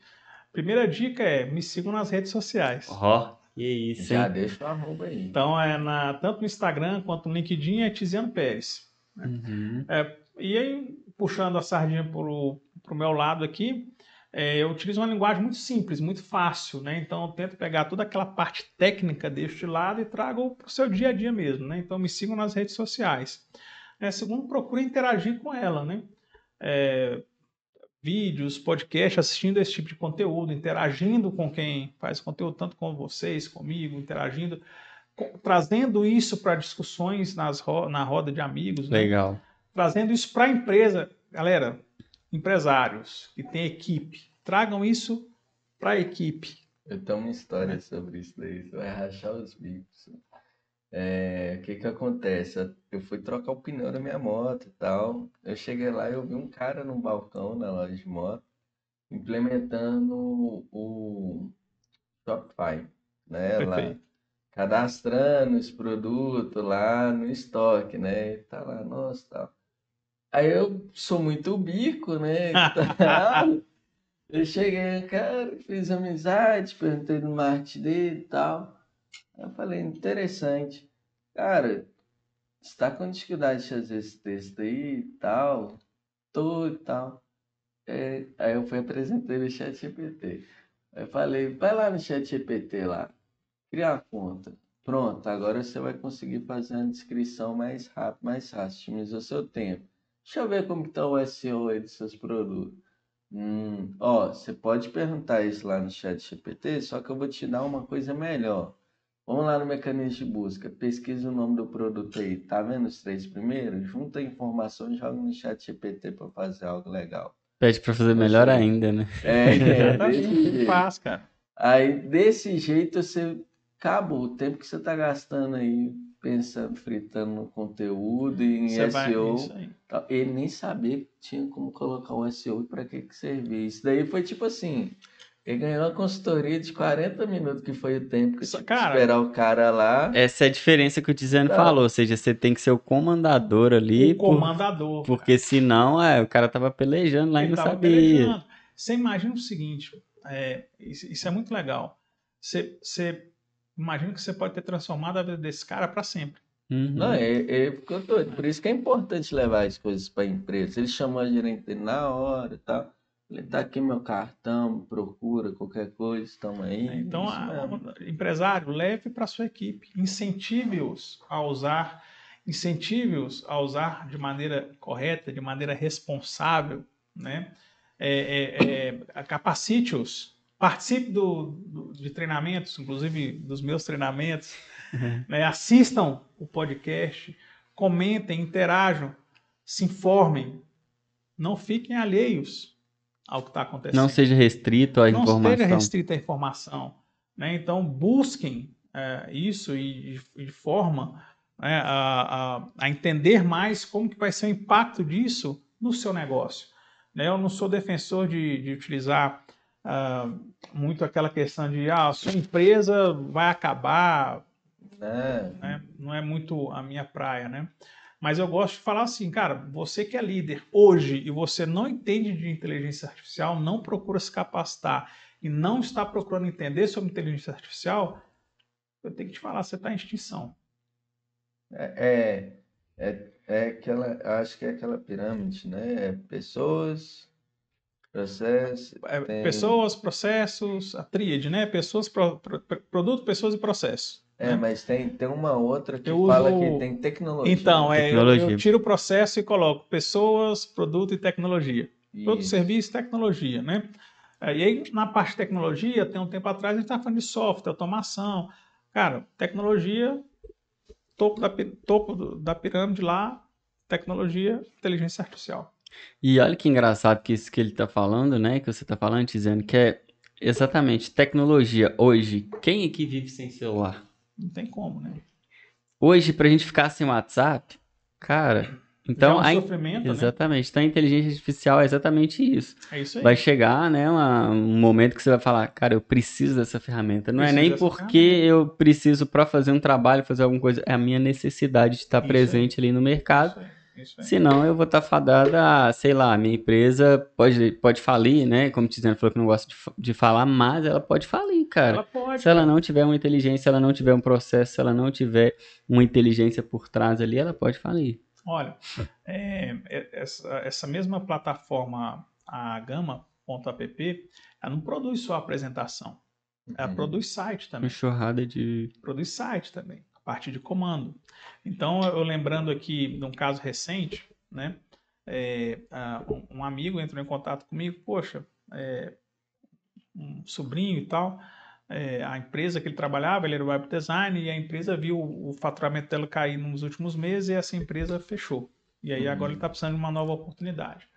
Primeira dica é me sigam nas redes sociais. Ó, oh, que isso, Já hein? deixa o arroba aí. Então, é na, tanto no Instagram quanto no LinkedIn é Tiziano Pérez. Né? Uhum. É, e aí, puxando a sardinha para o meu lado aqui, é, eu utilizo uma linguagem muito simples, muito fácil, né? Então eu tento pegar toda aquela parte técnica deste lado e trago para o seu dia a dia mesmo, né? Então me sigam nas redes sociais. É, segundo, procure interagir com ela, né? É, vídeos, podcasts, assistindo esse tipo de conteúdo, interagindo com quem faz conteúdo, tanto com vocês, comigo, interagindo, com, trazendo isso para discussões nas ro na roda de amigos. Né? Legal. Né? Trazendo isso para a empresa. Galera, empresários que têm equipe, tragam isso para a equipe. Eu tenho uma história sobre isso daí, você vai rachar os bicos. É, o que que acontece? Eu fui trocar o pneu da minha moto e tal. Eu cheguei lá e eu vi um cara no balcão na loja de moto implementando o Shopify, né? Lá, cadastrando os produtos lá no estoque, né? E tá lá, nossa, tal. Aí eu sou muito bico, né? eu cheguei, cara, fiz amizade, perguntei no marketing dele e tal. Aí eu falei, interessante. Cara, você tá com dificuldade de fazer esse texto aí e tal? Tô e tal. É, aí eu fui apresentar no chat GPT. Aí eu falei, vai lá no chat GPT lá, criar a conta. Pronto, agora você vai conseguir fazer uma descrição mais rápido, mais fácil, otimizou seu tempo. Deixa eu ver como está o SEO aí dos seus produtos. Hum, ó, você pode perguntar isso lá no chat GPT, só que eu vou te dar uma coisa melhor. Vamos lá no mecanismo de busca, pesquisa o nome do produto aí. Tá vendo os três primeiros? Junta a informação e joga no chat GPT para fazer algo legal. Pede para fazer melhor ainda, né? É, é desse jeito. Faz, cara. Aí, desse jeito, você acabou. O tempo que você tá gastando aí pensando, fritando no conteúdo e em Você vai- SEO. isso aí. tal, Ele nem sabia que tinha como colocar o SEO e para que que servia. Isso daí foi tipo assim, ele ganhou uma consultoria de 40 minutos, que foi o tempo que Só- cara- esperar o cara lá. Essa é a diferença que o Tiziano Tá. falou, ou seja, você tem que ser o comandador ali, O por- comandador. porque senão é, o cara tava pelejando lá e Ele não tava sabia. pelejando. Você imagina o seguinte, é, isso, isso é muito legal. Você, você imagina que você pode ter transformado a vida desse cara para sempre. Uhum. Não, é, é, ficou doido. Por isso que é importante levar as coisas para a empresa. Ele chamou a gerente dele na hora e tal. Ele tá aqui meu cartão, procura qualquer coisa, estamos aí. Então, Isso a- mesmo. empresário, leve para sua equipe, incentive-os a usar, incentive-os a usar de maneira correta, de maneira responsável, né? É, é, é, Capacite-os, participe do, do- de treinamentos, inclusive dos meus treinamentos, né? assistam o podcast, comentem, interajam, se informem, não fiquem alheios ao que está acontecendo Não seja restrito à não informação. esteja restrita à informação. Né? Então, busquem é, isso e de, de forma né, a, a- a entender mais como que vai ser o impacto disso no seu negócio. Né? Eu não sou defensor de, de utilizar ah, muito aquela questão de ah, a sua empresa vai acabar, Né? né? Não é muito a minha praia, né? Mas eu gosto de falar assim, cara, você que é líder hoje e você não entende de inteligência artificial, não procura se capacitar e não está procurando entender sobre inteligência artificial, eu tenho que te falar, você está em extinção. É, é, é, é aquela, acho que é aquela pirâmide, né? É pessoas, processo, É, Tem- Pessoas, processos, a tríade, né? Pessoas, pro- pro- produto, pessoas e processo. É, mas tem, tem uma outra que Eu fala uso- que tem tecnologia. Então, é, eu, Tecnologia. eu tiro o processo e coloco pessoas, produto e tecnologia. Produto, Isso. serviço e tecnologia, né? É, E aí, na parte de tecnologia, tem um tempo atrás, a gente estava falando de software, automação. Cara, tecnologia, topo da, topo da pirâmide lá, tecnologia, inteligência artificial. E olha que engraçado que isso que ele tá falando, né? Que você tá falando, dizendo que é exatamente tecnologia. Hoje, quem aqui vive sem celular? Não tem como, né? Hoje, pra gente ficar sem WhatsApp, cara. Então, é a um in- sofrimento, né? exatamente. Então, a inteligência artificial é exatamente isso. É isso aí. Vai chegar, né, uma- um momento que você vai falar, cara, eu preciso dessa ferramenta. Não é Preciso nem dessa porque ferramenta. eu preciso para fazer um trabalho, fazer alguma coisa, é a minha necessidade de estar Isso aí. presente ali no mercado. Aí, isso aí. Senão eu vou estar fadada a, sei lá, minha empresa pode, pode falir, né? Como o Tiziano falou que não gosta de, de falar, mas ela pode falir, cara. Ela pode. Se ela não tiver uma inteligência, se ela não tiver um processo, se ela não tiver uma inteligência por trás ali, ela pode falir. Olha, é, é- essa, essa mesma plataforma, a Gama.app, ela não produz só apresentação. Ela Uhum. produz site também. churrada de. Produz site também, parte de comando. Então, eu lembrando aqui de um caso recente, né? é, um, amigo entrou em contato comigo, poxa, é, um sobrinho e tal, é, a empresa que ele trabalhava, ele era web design, e a empresa viu o faturamento dela cair nos últimos meses e essa empresa fechou. E aí agora ele está precisando de uma nova oportunidade.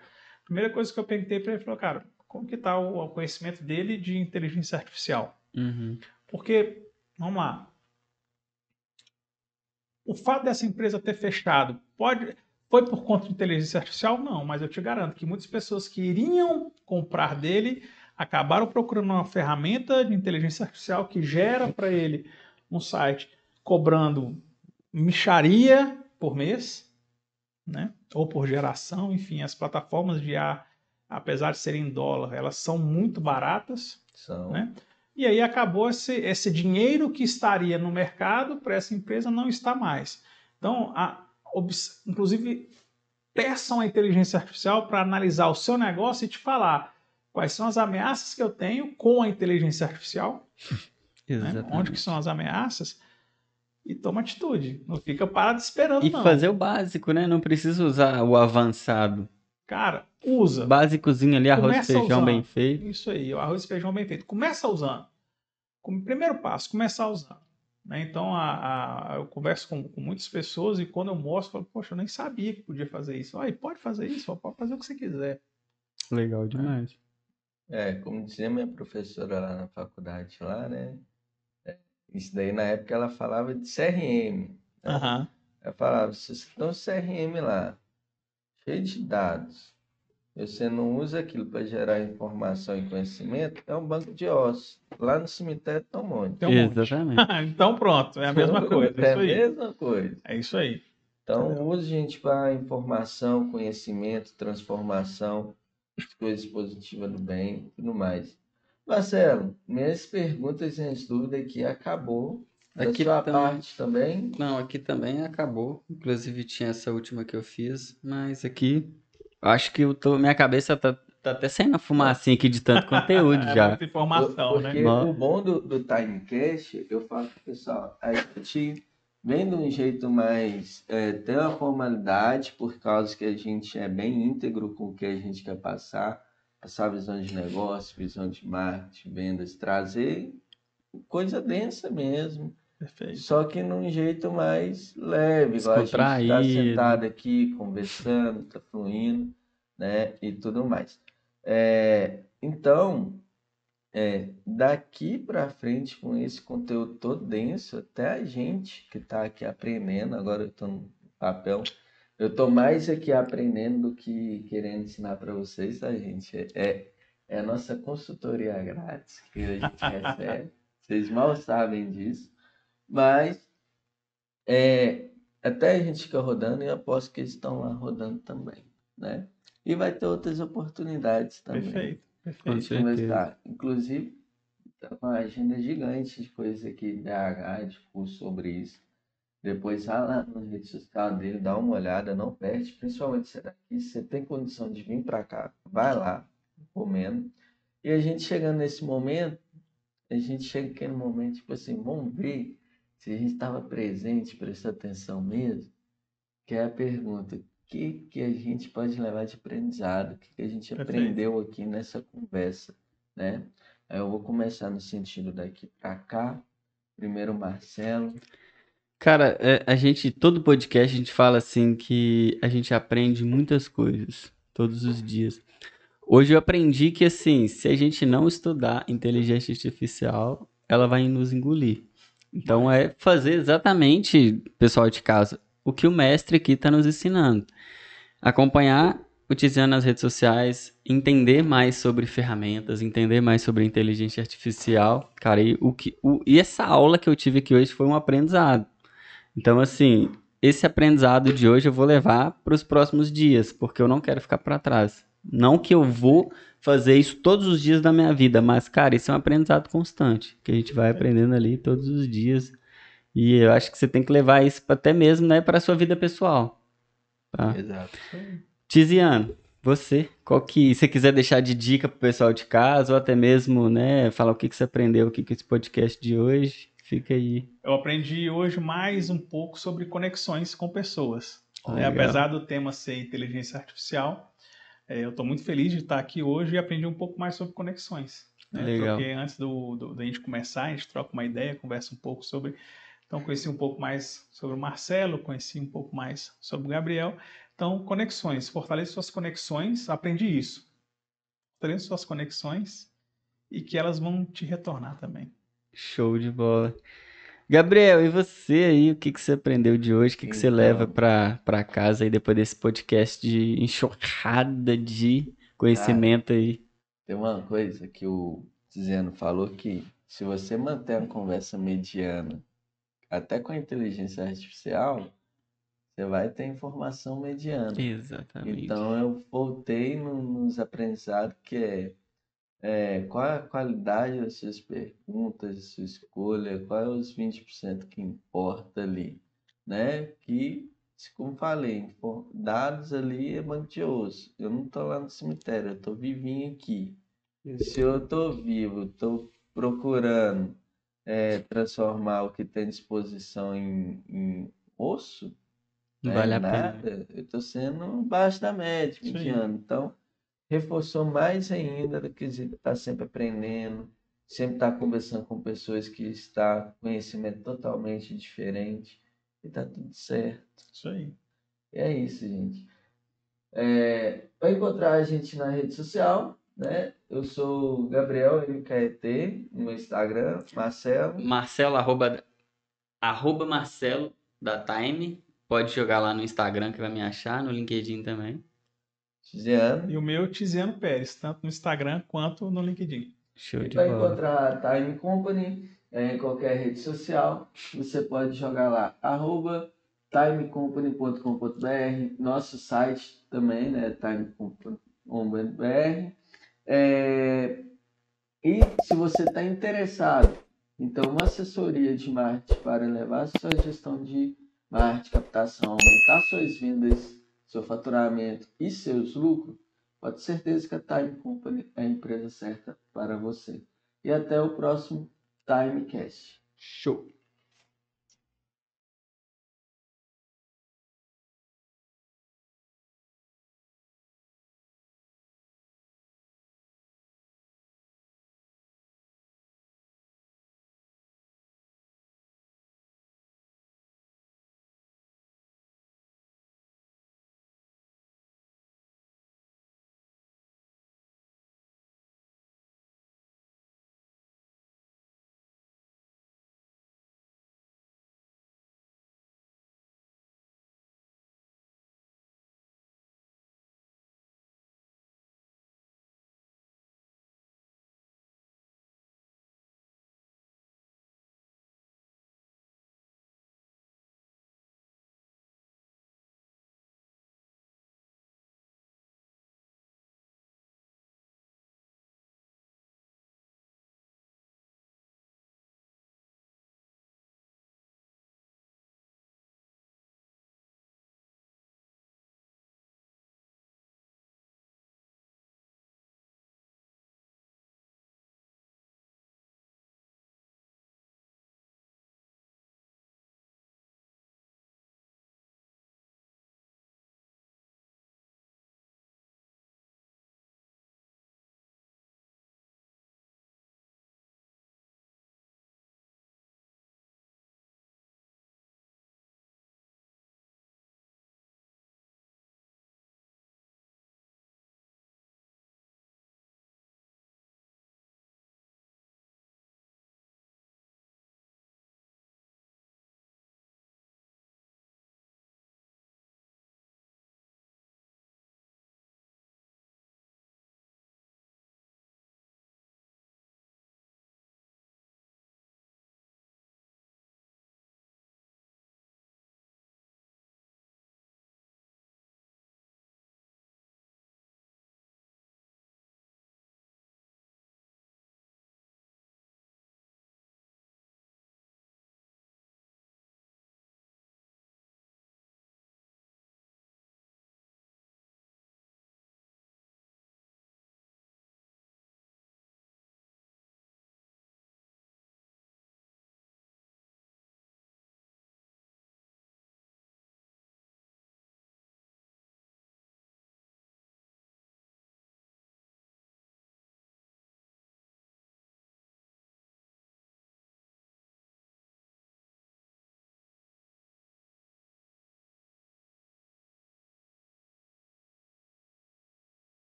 Primeira coisa que eu perguntei para ele, falou, cara, como que está o, o conhecimento dele de inteligência artificial? Uhum. Porque, vamos lá, o fato dessa empresa ter fechado pode foi por conta de inteligência artificial? Não, mas eu te garanto que muitas pessoas que iriam comprar dele acabaram procurando uma ferramenta de inteligência artificial que gera para ele um site cobrando micharia por mês, né? Ou por geração, enfim, as plataformas de ar, apesar de serem em dólar, elas são muito baratas, São. né? E aí acabou esse, esse dinheiro que estaria no mercado para essa empresa não está mais. Então, a, inclusive, peçam a inteligência artificial para analisar o seu negócio e te falar quais são as ameaças que eu tenho com a inteligência artificial, né? Onde que são as ameaças, e toma atitude. Não fica parado esperando, E não. fazer o básico, né? Não precisa usar o avançado. Cara, usa. Básicozinho ali, arroz e feijão usando. bem feito. Isso aí, o arroz e feijão bem feito. Começa usando. Como primeiro passo, começar usando. né? Então, a, a- eu converso com, com muitas pessoas e quando eu mostro, eu falo, poxa, eu nem sabia que podia fazer isso. Aí, pode fazer isso, pode fazer o que você quiser. Legal demais. É, como dizia minha professora lá na faculdade, lá, né? É, Isso daí na época ela falava de CRM. Né? Aham. Ela falava, se você tem um CRM lá, cheio de dados, e você não usa aquilo para gerar informação e conhecimento, é um banco de ossos. Lá no cemitério tem um monte. Tem um monte. Exatamente. então pronto, é a mesma coisa. É É a isso aí. mesma coisa. É isso aí. Então, use, gente, para informação, conhecimento, transformação, coisas positivas do bem e tudo mais. Marcelo, minhas perguntas e minhas dúvidas aqui acabou. Da Aqui sua também. parte também. Não, aqui também acabou. Inclusive tinha essa última que eu fiz, mas aqui acho que eu tô, minha cabeça tá, tá até saindo a fumacinha aqui de tanto conteúdo É já. muita informação, Porque né? O bom do, do Timecast, eu falo pro pessoal, a gente vem de um jeito mais. É, tem uma formalidade, por causa que a gente é bem íntegro com o que a gente quer passar, passar visão de negócio, visão de marketing, vendas, trazer coisa densa mesmo. Perfeito. Só que num jeito mais leve, igual a gente tá sentado aqui, conversando, tá fluindo, né? E tudo mais. É, então, é, daqui para frente, com esse conteúdo todo denso, até a gente que tá aqui aprendendo, agora eu tô no papel, eu tô mais aqui aprendendo do que querendo ensinar para vocês, tá, gente? É, é a nossa consultoria grátis que a gente recebe. Vocês mal sabem disso. Mas é, até a gente fica rodando e eu aposto que eles estão lá rodando também, né? E vai ter outras oportunidades também Perfeito. Perfeito. Inclusive, tá com uma agenda gigante de coisas aqui de curso sobre isso. Depois vai lá na rede social dele, dá uma olhada, não perde, principalmente será que você tem condição de vir para cá, vai lá, comendo. E a gente chegando nesse momento, a gente chega naquele momento, tipo assim, vamos ver se a gente estava presente, prestou atenção mesmo, que é a pergunta, o que, que a gente pode levar de aprendizado, o que, que a gente Perfeito. aprendeu aqui nessa conversa, né? Eu vou começar no sentido daqui para cá, primeiro Marcelo, Cara, é, a gente, todo podcast, a gente fala assim que a gente aprende muitas coisas todos os dias. Hoje eu aprendi que, assim, se a gente não estudar inteligência artificial, ela vai nos engolir. Então é fazer exatamente, pessoal de casa, o que o mestre aqui está nos ensinando. Acompanhar o Tiziano nas redes sociais, entender mais sobre ferramentas, entender mais sobre inteligência artificial. Cara, e, o que, o, e essa aula que eu tive aqui hoje foi um aprendizado. Então, assim, esse aprendizado de hoje eu vou levar para os próximos dias, porque eu não quero ficar para trás. Não que eu vou fazer isso todos os dias da minha vida, mas, cara, isso é um aprendizado constante, que a gente vai aprendendo ali todos os dias. E eu acho que você tem que levar isso até mesmo, né, para sua vida pessoal. Tá? exato. Tiziano, você, qual que, se você quiser deixar de dica pro pessoal de casa, ou até mesmo, né, falar o que, que você aprendeu aqui com esse podcast de hoje, fica aí. Eu aprendi hoje mais um pouco sobre conexões com pessoas. né? Apesar do tema ser inteligência artificial, é, eu estou muito feliz de estar aqui hoje e aprendi um pouco mais sobre conexões. né? Legal. Troquei antes do, do, da gente começar, a gente troca uma ideia, conversa um pouco sobre. Então, conheci um pouco mais sobre o Marcelo, conheci um pouco mais sobre o Gabriel. Então, conexões, fortaleça suas conexões, aprendi isso. Fortaleça suas conexões e que elas vão te retornar também. Show de bola. Gabriel, e você aí, o que, que você aprendeu de hoje? O que, que você Então. leva pra, pra casa aí depois desse podcast de enxurrada de conhecimento aí? Tem uma coisa que o Tiziano falou que se você manter uma conversa mediana, até com a inteligência artificial, você vai ter informação mediana. Exatamente. Então eu voltei no- nos aprendizados que é, é, qual é a qualidade das suas perguntas, da sua escolha, qual é os 20% que importa ali, né? Que, como falei, dados ali é banco de osso. Eu não estou lá no cemitério, eu estou vivinho aqui. Se eu estou vivo, estou procurando é, transformar o que tem disposição em, em osso, Não né, vale a pena. nada, eu estou sendo baixo da média, mediano. Então, reforçou mais ainda do que estar sempre aprendendo, sempre estar conversando com pessoas que estão com conhecimento totalmente diferente. E tá tudo certo. Isso aí. E é isso, gente. É, para encontrar a gente na rede social, né? Eu sou Gabriel MKET no Instagram, Marcelo. Marcelo, arroba, arroba Marcelo da Time. Pode jogar lá no Instagram que vai me achar, no LinkedIn também. Tiziano. E o meu Tiziano Pérez, tanto no Instagram quanto no LinkedIn. Show E de para bola. encontrar a Time Company é, em qualquer rede social, você pode jogar lá, arroba timecompany.com.br, nosso site também, né, timecompany.com.br. É, e se você está interessado em ter uma assessoria de marketing para elevar sua gestão de marketing, captação, aumentar suas vendas, seu faturamento e seus lucros, pode ter certeza que a Time Company é a empresa certa para você. E até o próximo Timecast. Show.